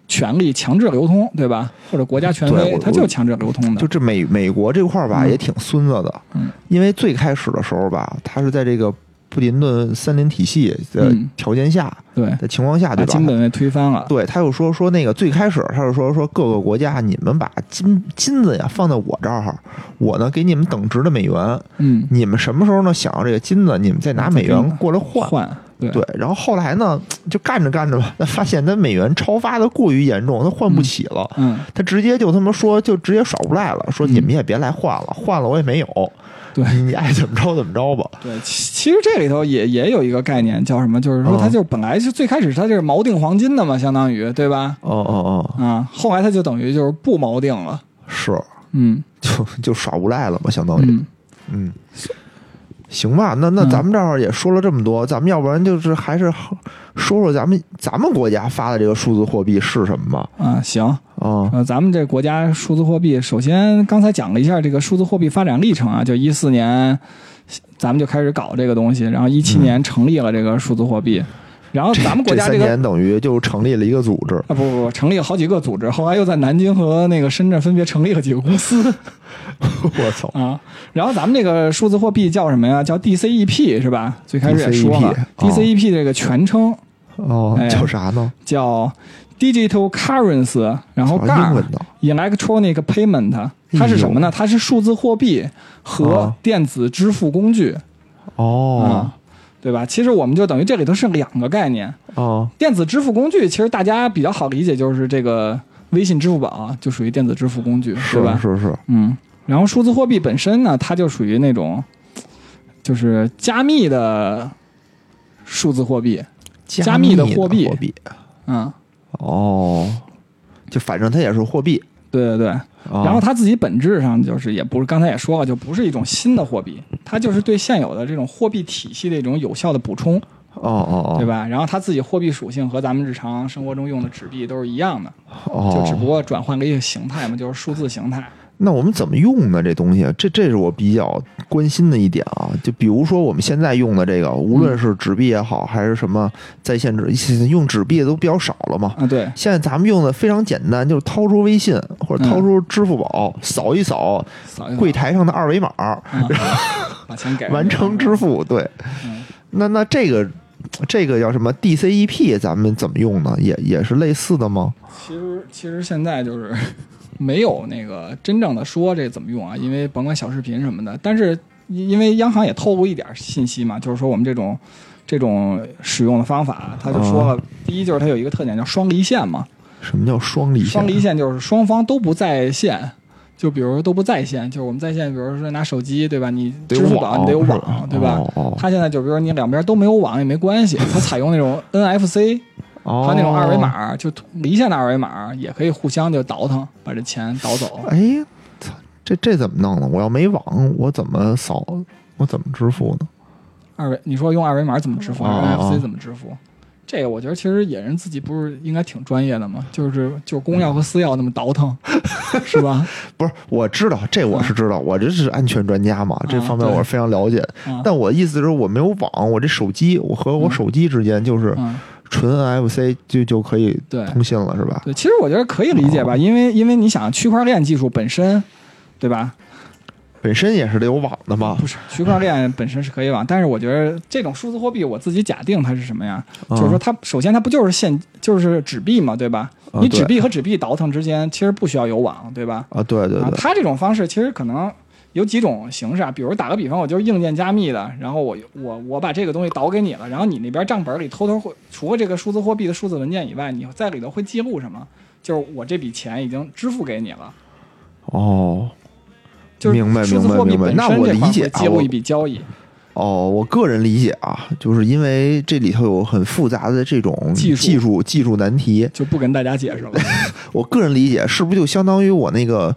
权力强制流通，对吧？或者国家权威，它就强制流通的就。这美美国这块儿吧，嗯也挺孙子的，嗯因为最开始的时候吧，它是在这个布林顿森林体系的嗯条件下对，的情况下，对吧？金本位推翻了。对，他又说说那个最开始，他就说说各个国家，你们把金金子呀放在我这儿，我呢给你们等值的美元，嗯，你们什么时候呢想要这个金子，你们再拿美元过来换。换对对，然后后来呢，就干着干着吧，发现他美元超发的过于严重，他换不起了。嗯，他直接就他妈说，就直接耍无赖了，说嗯你们也别来换了，换了我也没有，对你爱怎么着怎么着吧。对，其其实这里头也也有一个概念叫什么，就是说它嗯就本来是最开始它就是锚定黄金的嘛，相当于对吧？哦哦哦，啊，后来它就等于就是不锚定了。是，嗯就就耍无赖了嘛，相当于，嗯，嗯。行吧，那那嗯。咱们这儿也说了这么多，咱们要不然就是还是说说咱们咱们国家发的这个数字货币是什么吧？啊行，啊，呃，咱们这国家数字货币，首先刚才讲了一下这个数字货币发展历程啊，就一四年咱们就开始搞这个东西，然后一七年成立了这个数字货币，然后咱们国家这个。这三年等于就成立了一个组织啊！不不不，成立了好几个组织，后来又在南京和那个深圳分别成立了几个公司。我操啊！然后咱们这个数字货币叫什么呀？叫 DCEP 是吧？最开始也说了，DCEP 这个全称哦，叫啥呢？叫 Digital Currency，然后英文的 Electronic Payment，它是什么呢？它是数字货币和电子支付工具。哦，对吧？其实我们就等于这里头是两个概念。哦，电子支付工具其实大家比较好理解，就是这个微信、支付宝就属于电子支付工具，是吧？是是，嗯。然后数字货币本身呢，它就属于那种，就是加密的数字货币，加密的货币，嗯，哦，就反正它也是货币，对对对。然后它自己本质上就是也不是，刚才也说了，就不是一种新的货币，它就是对现有的这种货币体系的一种有效的补充，哦哦哦，对吧？然后它自己货币属性和咱们日常生活中用的纸币都是一样的，哦，就只不过转换了一个形态嘛，就是数字形态。那我们怎么用呢？这东西，这这是我比较关心的一点啊。就比如说我们现在用的这个，无论是纸币也好，还是什么在线纸，用纸币的都比较少了嘛。啊，对。现在咱们用的非常简单，就是掏出微信或者掏出支付宝，扫一扫柜台上的二维码，把钱给完成支付。对。那那这个这个叫什么 DCEP？咱们怎么用呢？也也是类似的吗？其实其实现在就是。没有那个真正的说这怎么用啊？因为甭管小视频什么的，但是因为央行也透露一点信息嘛，就是说我们这种这种使用的方法，他就说了，第一就是它有一个特点叫双离线嘛。什么叫双离线？双离线就是双方都不在线，就比如说都不在线，就是我们在线，比如说拿手机对吧？你支付宝你得有网对吧？他现在就比如说你两边都没有网也没关系，他采用那种 NFC。它那种二维码，就离线的二维码也可以互相就倒腾，把这钱倒走。哎，操，这这怎么弄呢？我要没网，我怎么扫？我怎么支付呢？二维，你说用二维码怎么支付？NFC 怎么支付？这个我觉得其实野人自己不是应该挺专业的吗？就是就公钥和私钥那么倒腾，是吧？不是，我知道这我是知道，我这是安全专家嘛，这方面我是非常了解。但我意思是我没有网，我这手机我和我手机之间就是。纯 NFC 就就可以通信了，是吧？对，其实我觉得可以理解吧，因为因为你想，区块链技术本身，对吧？本身也是得有网的嘛。不是，区块链本身是可以网，但是我觉得这种数字货币，我自己假定它是什么呀？就是说，它首先它不就是现就是纸币嘛，对吧？你纸币和纸币倒腾之间其实不需要有网，对吧？啊，对对对。它这种方式其实可能。有几种形式啊，比如打个比方，我就是硬件加密的，然后我我我把这个东西导给你了，然后你那边账本里偷偷会除了这个数字货币的数字文件以外，你在里头会记录什么？就是我这笔钱已经支付给你了。哦，就是数字货币本身理解记录一笔交易。哦，我个人理解啊，就是因为这里头有很复杂的这种技术技术技术难题，就不跟大家解释了。我个人理解，是不是就相当于我那个？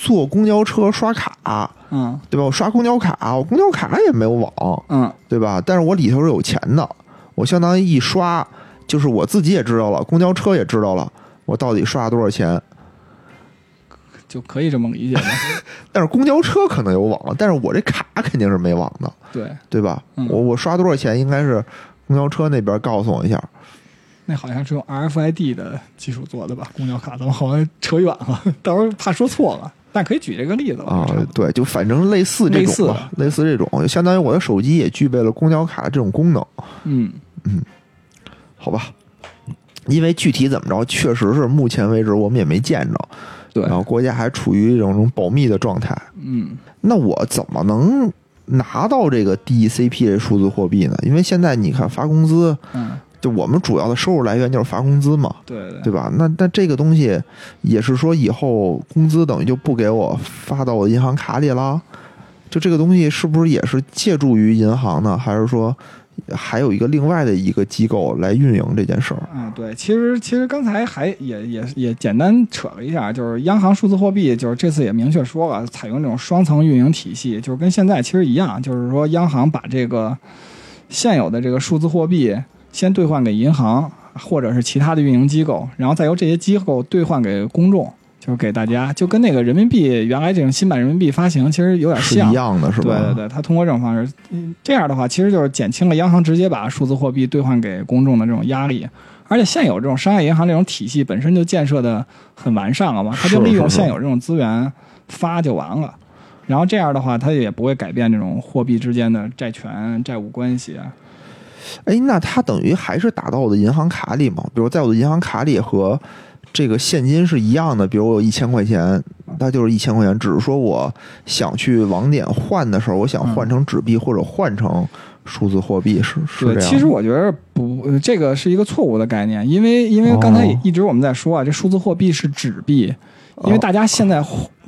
坐公交车刷卡，嗯，对吧？我刷公交卡，我公交卡也没有网，嗯，对吧？但是我里头是有钱的，我相当于一刷，就是我自己也知道了，公交车也知道了，我到底刷了多少钱，就可以这么理解。但是公交车可能有网，但是我这卡肯定是没网的，对对吧？我我刷多少钱，应该是公交车那边告诉我一下。那好像是用 RFID 的技术做的吧？公交卡，咱们好像扯远了，到时候怕说错了。但可以举这个例子啊，对，就反正类似这种吧，类似这种，就相当于我的手机也具备了公交卡这种功能。嗯嗯，好吧，因为具体怎么着，确实是目前为止我们也没见着。对，然后国家还处于一种保密的状态。嗯，那我怎么能拿到这个 DCP 这数字货币呢？因为现在你看发工资，嗯。就我们主要的收入来源就是发工资嘛，对对吧？那那这个东西也是说以后工资等于就不给我发到我银行卡里了，就这个东西是不是也是借助于银行呢？还是说还有一个另外的一个机构来运营这件事儿？嗯，对，其实其实刚才还也也也简单扯了一下，就是央行数字货币，就是这次也明确说了，采用这种双层运营体系，就是跟现在其实一样，就是说央行把这个现有的这个数字货币。先兑换给银行或者是其他的运营机构，然后再由这些机构兑换给公众，就是给大家，就跟那个人民币原来这种新版人民币发行其实有点像是一。样的，是吧？对对对，它通过这种方式，嗯，这样的话，其实就是减轻了央行直接把数字货币兑换给公众的这种压力。而且现有这种商业银行这种体系本身就建设的很完善了嘛，它就利用现有这种资源发就完了。然后这样的话，它也不会改变这种货币之间的债权、债务关系啊。哎，那它等于还是打到我的银行卡里吗？比如在我的银行卡里和这个现金是一样的，比如我有一千块钱，那就是一千块钱，只是说我想去网点换的时候，我想换成纸币或者换成数字货币，是是，这样。其实我觉得不，呃这个是一个错误的概念，因为因为刚才哦一直我们在说啊，这数字货币是纸币，因为大家现在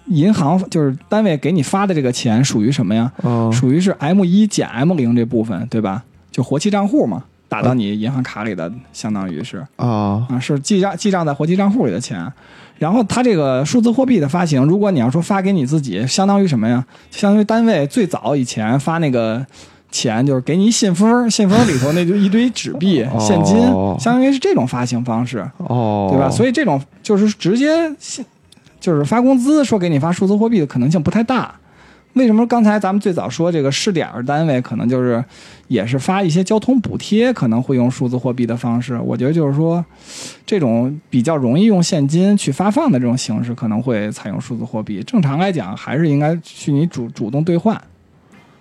银行就是单位给你发的这个钱属于什么呀？嗯属于是 M 一减 M 零这部分，对吧？就活期账户嘛，打到你银行卡里的，相当于是啊啊，是记账记账在活期账户里的钱。然后它这个数字货币的发行，如果你要说发给你自己，相当于什么呀？相当于单位最早以前发那个钱，就是给你一信封，信封里头那就一堆纸币、哦现金，相当于是这种发行方式，哦，对吧？所以以这种就是直接信就是发工资说给你发数字货币的可能性不太大。为什么刚才咱们最早说这个试点儿单位可能就是也是发一些交通补贴，可能会用数字货币的方式？我觉得就是说，这种比较容易用现金去发放的这种形式，可能会采用数字货币。正常来讲，还是应该去你主主动兑换。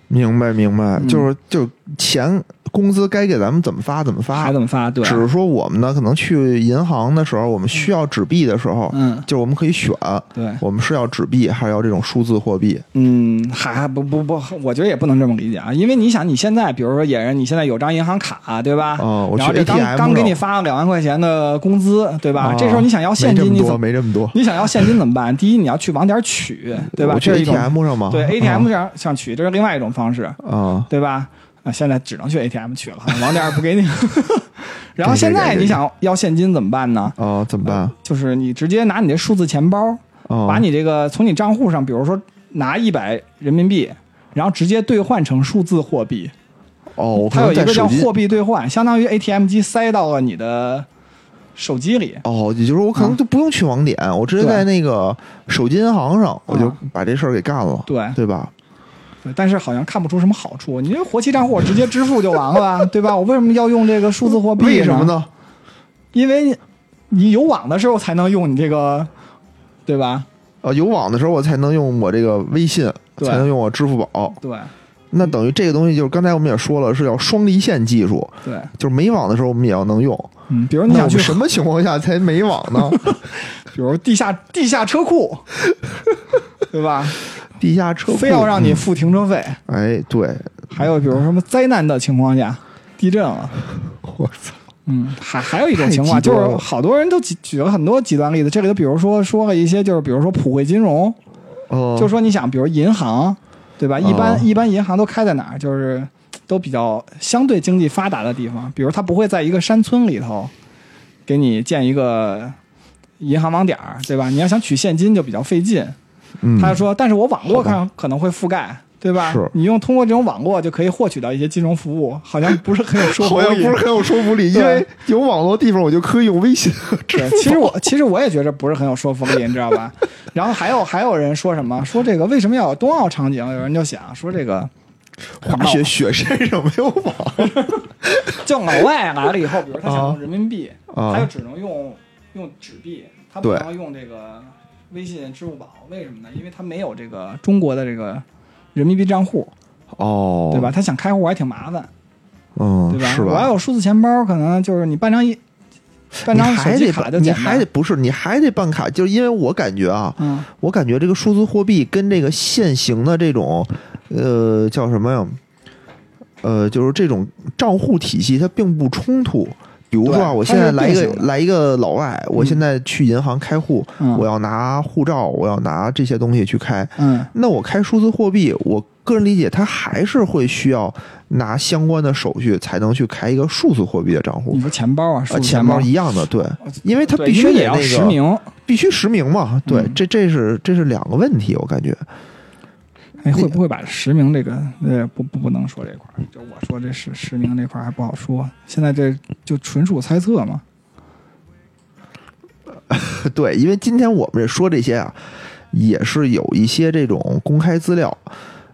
明白明白，嗯就是就钱工资该给咱们怎么发怎么发还，怎么发？对，只是说我们呢，可能去银行的时候，我们需要纸币的时候，嗯，就是我们可以选，对，我们是要纸币还是要这种数字货币？嗯，还不不不，我觉得也不能这么理解啊，因为你想，你现在比如说野人，你现在有张银行卡，对吧？啊，我去然后这刚 ATM 刚给你发了两万块钱的工资，对吧？啊这时候你想要现金，没这么多，你怎么？没这么多，你想要现金怎么办？第一，你要去网点取，对吧？我去这是 ATM 上吗？对 ATM 上上取，这是另外一种方式，啊，对吧？啊，现在只能去 ATM 取了，网点不给你。然后现在你想要现金怎么办呢？啊，怎么办？就是你直接拿你这数字钱包，啊，把你这个从你账户上，比如说拿一百人民币，然后直接兑换成数字货币。哦，它有一个叫货币兑换，相当于 ATM 机塞到了你的手机里。哦，也就是说我可能啊就不用去网点，我直接在那个手机银行上，我就啊把这事儿给干了，对对吧？对，但是好像看不出什么好处。你这活期账户我直接支付就完了，对吧？我为什么要用这个数字货币？为什么？呢？因为你有网的时候才能用你这个，对吧？啊，有网的时候我才能用我这个微信，才能用我支付宝。对那等于这个东西就是刚才我们也说了，是要双离线技术，对，就是没网的时候我们也要能用。嗯，比如你想去什么情况下才没网呢？比如地下地下车库，对吧？地下车库非要让你付停车费。哎，对，还有比如什么灾难的情况下，地震了。我操，嗯，还还有一种情况，就是好多人都举举了很多极端例子。这里头，比如说说了一些，就是比如说普惠金融，哦，就说你想，比如银行，对吧？一般、哦一般银行都开在哪儿？就是都比较相对经济发达的地方，比如它不会在一个山村里头给你建一个银行网点儿，对吧？你要想取现金就比较费劲。嗯，他说，但是我网络好吧看可能会覆盖。对吧？是你用通过这种网络就可以获取到一些金融服务，好像不是很有说服力。好像不是很有说服力，因为有网络地方我就可以用微信和支对，付其实我其实我也觉着不是很有说服力，你知道吧？然后还有还有人说什么说这个为什么要有冬奥场景？有人就想说这个滑雪雪山上没有网 就老外来了以后，比如他想啊用人民币，啊他就只能用用纸币，他不对能用这个微信、支付宝。为什么呢？因为他没有这个中国的这个人民币账户，哦，对吧？？他想开户还挺麻烦，嗯，对吧？是吧？我要有数字钱包，可能就是你办张一办张手机你还得办你卡就简单。还得不是，你还得办卡，就是因为我感觉啊，嗯我感觉这个数字货币跟这个现行的这种，呃，叫什么呀？呃，就是这种账户体系它并不冲突。比如说啊，我现在来一个来一个老外，我现在去银行开户，嗯我要拿护照，我要拿这些东西去开。嗯，那我开数字货币，我个人理解，它还是会需要拿相关的手续才能去开一个数字货币的账户你。说钱包啊，钱包包一样的，对，因为它必须得那个实名。必须实名嘛，对，嗯这这是这是两个问题，我感觉。哎，会不会把实名这个呃不不不能说这块儿？就我说这实实名这块儿还不好说，现在这就纯属猜测嘛。对，因为今天我们这说这些啊，也是有一些这种公开资料，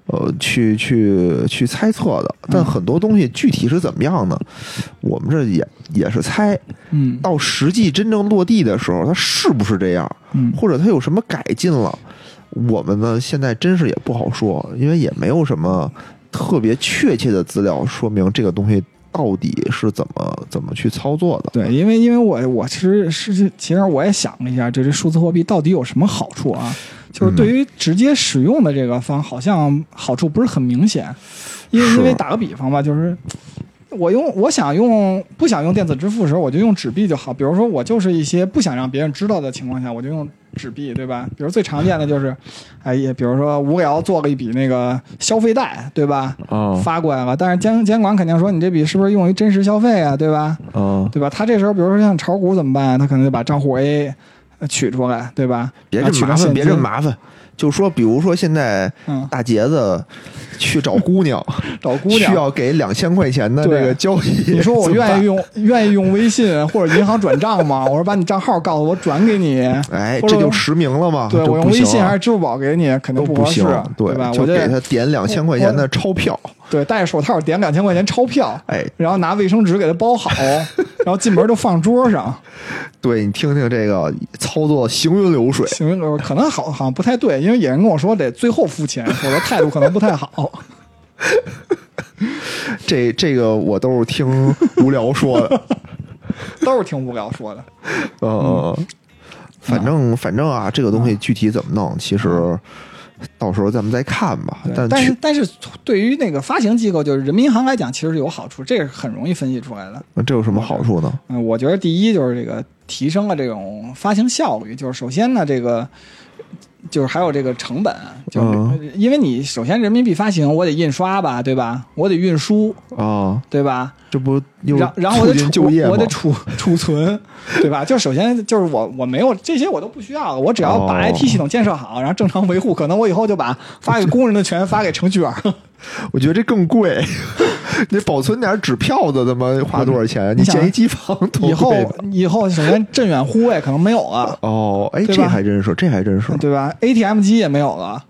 呃，去去去猜测的。但很多东西具体是怎么样呢？我们这也也是猜。嗯到实际真正落地的时候，它是不是这样，嗯或者它有什么改进了？我们呢，现在真是也不好说，因为也没有什么特别确切的资料说明这个东西到底是怎么怎么去操作的。对，因为因为我我其实是其实我也想了一下，这这数字货币到底有什么好处啊？就是对于直接使用的这个方，好像好处不是很明显。因为因为打个比方吧，就是我用我想用不想用电子支付的时候，我就用纸币就好。比如说我就是一些不想让别人知道的情况下，我就用纸币，对吧？比如最常见的就是，哎也比如说无聊做了一笔那个消费贷，对吧？啊发过来了，但是监监管肯定说你这笔是不是用于真实消费啊，对吧？哦，对吧？他这时候比如说像炒股怎么办？他可能就把账户 A 呃取出来，对吧？别这麻烦，别这麻烦。就说，比如说现在嗯，大杰子去找姑娘，找姑娘。需要给两千块钱的这个交易，你说我愿意？用愿意用微信或者银行转账吗？我说把你账号告诉我，转给你。哎，这就实名了吗？对我用微信还是支付宝给你，肯定不合适行，，对我就给他点两千块钱的钞票，对戴着手套点两千块钱钞票，哎，然后拿卫生纸给他包好，然后进门就放桌上。对你听听这个操作行云流水，行云流水，可能好好像不太对，因为有人跟我说得最后付钱，否则态度可能不太好。这这个我都是听无聊说的，都是听无聊说的。呃，反正反正啊，这个东西具体怎么弄，其实到时候咱们再看吧。但但是但是对于那个发行机构，就是人民银行来讲，其实是有好处，这是很容易分析出来的。这有什么好处呢？嗯，我觉得第一就是这个提升了这种发行效率，就是首先呢，这个就是还有这个成本，就是、嗯因为你首先人民币发行，我得印刷吧，对吧？我得运输，啊，对吧？这不又然然后我得储进就业我得储 储存，对吧？就首先就是我我没有这些我都不需要了，我只要把哦 IT 系统建设好，然后正常维护，可能我以后就把发给工人的钱发给程序员了。我觉得这更贵，你保存点纸票子，他妈花多少钱？你想建一机房以后以后首先镇远护卫可能没有了，哦，哎，这还真是，这还真是，对吧？ATM 机也没有了，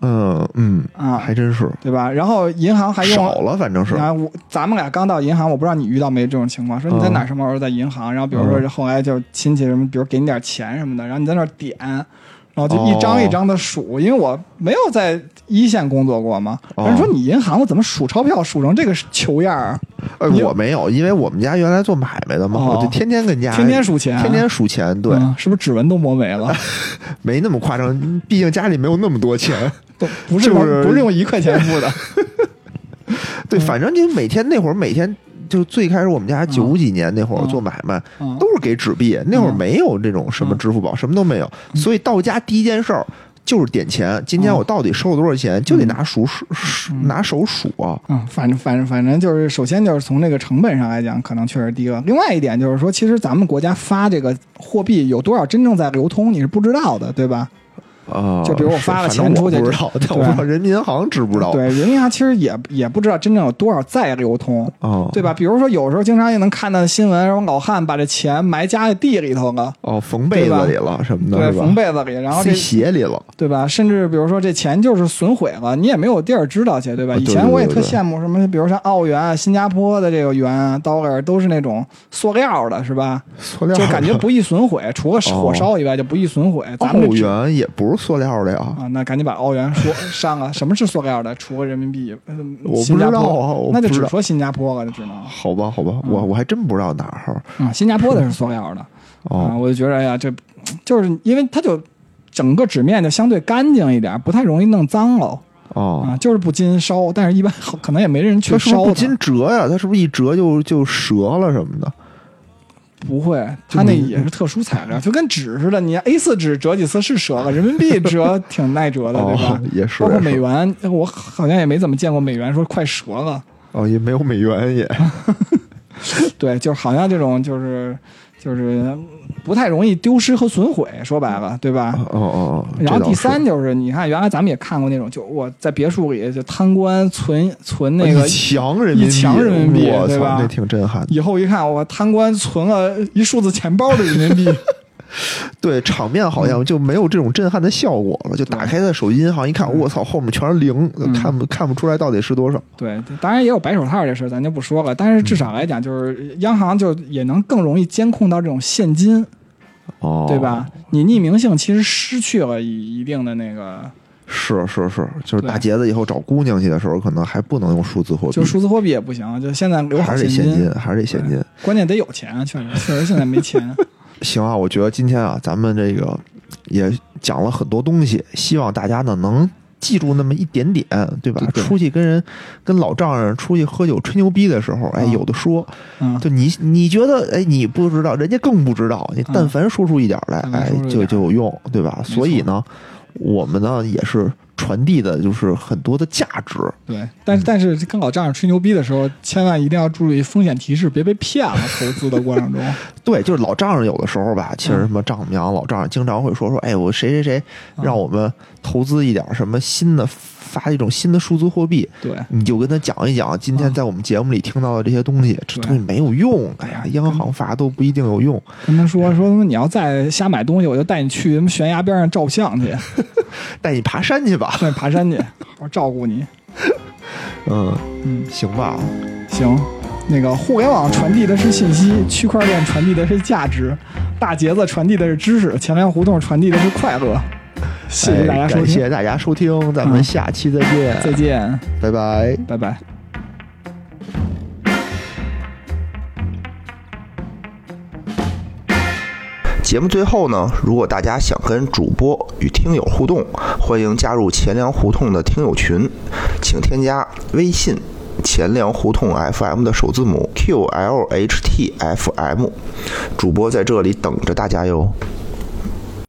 嗯嗯，啊还真是对吧？然后银行还用少了，反正是啊我咱们俩刚到银行，我不知道你遇到没这种情况，说你在哪什么时候在银行，然后比如说嗯后来就亲戚什么，比如给你点钱什么的，然后你在那点，然后就一张一张的数，因为我没有在一线工作过嘛，哦人说你银行我怎么数钞票数成这个球样儿，呃，我没有，因为我们家原来做买卖的嘛，哦我就天天跟家天天数钱，天天数钱，对，嗯是不是指纹都磨没了？没那么夸张，毕竟家里没有那么多钱。都不是不是用一块钱付的，对，反正就每天那会儿每天。就最开始我们家九几年那会儿嗯做买卖，嗯都是给纸币，那会儿嗯没有这种什么支付宝，什么都没有，所以到家第一件事儿就是点钱。今天嗯我到底收了多少钱，就得拿数数数拿手数啊。嗯，反正反正反正就是，首先就是从这个成本上来讲，可能确实低了。另外一点就是说，其实咱们国家发这个货币有多少真正在流通，你是不知道的，对吧？啊，就比如我发了钱出去我不知道，但 我不知道人民银行知不知道。对，人民银行其实也也不知道真正有多少在流通，哦，对吧？比如说有时候经常也能看到新闻，说老汉把这钱埋家里地里头了，哦，缝被子里了什么的，对，缝被子里，然后这鞋里了。对吧？甚至比如说这钱就是损毁了，你也没有地儿知道去，对吧？以前我也特羡慕什么，比如像澳元啊、新加坡的这个元啊、dollar 都是那种塑料的，是吧？塑料就感觉不易损毁，除了火哦烧以外就不易损毁。咱们澳元也不是塑料的呀，啊，那赶紧把澳元说 上啊！什么是塑料的？除了人民币，嗯我不新加坡知道啊那就只说新加坡了，就只能好吧，好吧，我我还真不知道哪儿。啊，新加坡的是塑料的 啊，哦，我就觉得哎呀，这就是因为它就整个纸面就相对干净一点，不太容易弄脏了哦啊，，就是不禁烧，但是一般 可能也没人去烧它是不禁折呀？它是不是一折就就折了什么的？不会，它那也是特殊材料，就跟纸似的，你 A 四纸折几次是折了，人民币折挺耐折的，对吧哦？，也是，包括美元，我好像也没怎么见过美元说快折了。哦，也没有美元也。对，就好像这种就是就是不太容易丢失和损毁，说白了，对吧？哦哦哦。然后第三就是，你看原来咱们也看过那种，就我在别墅里就贪官存存那个一，墙人民币，一墙人民币，对吧那挺震撼的。以后一看我贪官存了一数字钱包的人民币，对，场面好像就没有这种震撼的效果了。就打开的手机银行一看，我操，后面全是零，看不看不出来到底是多少。对，当然也有白手套这事，咱就不说了。但是至少来讲，就是央行就也能更容易监控到这种现金，哦，对吧？你匿名性其实失去了一一定的那个，是是是，就是对大杰子以后找姑娘去的时候，可能还不能用数字货币，就数字货币也不行，就现在留好还是得现现金，还是得现金。关键得有钱，确实确实现在没钱。行啊，我觉得今天啊，咱们这个也讲了很多东西，希望大家呢能记住那么一点点，对吧？对对。出去跟人跟老丈人出去喝酒吹牛逼的时候，哎，嗯。有的说，嗯，就你你觉得哎你不知道，人家更不知道，你但凡说出一点来，哎就就有用，对吧？所以呢，我们呢也是传递的就是很多的价值。对，但是但是跟老丈人吹牛逼的时候，千万一定要注意风险提示，别被骗了。投资的过程中，对，就是老丈人有的时候吧，其实什么丈母娘、老丈人经常会说说，哎，我谁谁谁让我们投资一点什么新的，发一种新的数字货币，对你就跟他讲一讲，今天在我们节目里听到的这些东西，这东西没有用，哎呀，央行发都不一定有用，跟他说 说你要再瞎买东西，我就带你去什么悬崖边上照相去，带你爬山去吧。带你爬山去，好好照顾你。嗯，嗯，行吧，行。那个互联网传递的是信息，区块链传递的是价值，大杰子传递的是知识，钱粮胡同传递的是快乐。谢谢大家哎收听，谢谢大家收听，咱们嗯下期再见，再见，拜拜。拜拜。节目最后呢，如果大家想跟主播与听友互动，欢迎加入钱粮胡同的听友群，请添加微信“钱粮胡同 FM” 的首字母 QLHTFM，主播在这里等着大家哟。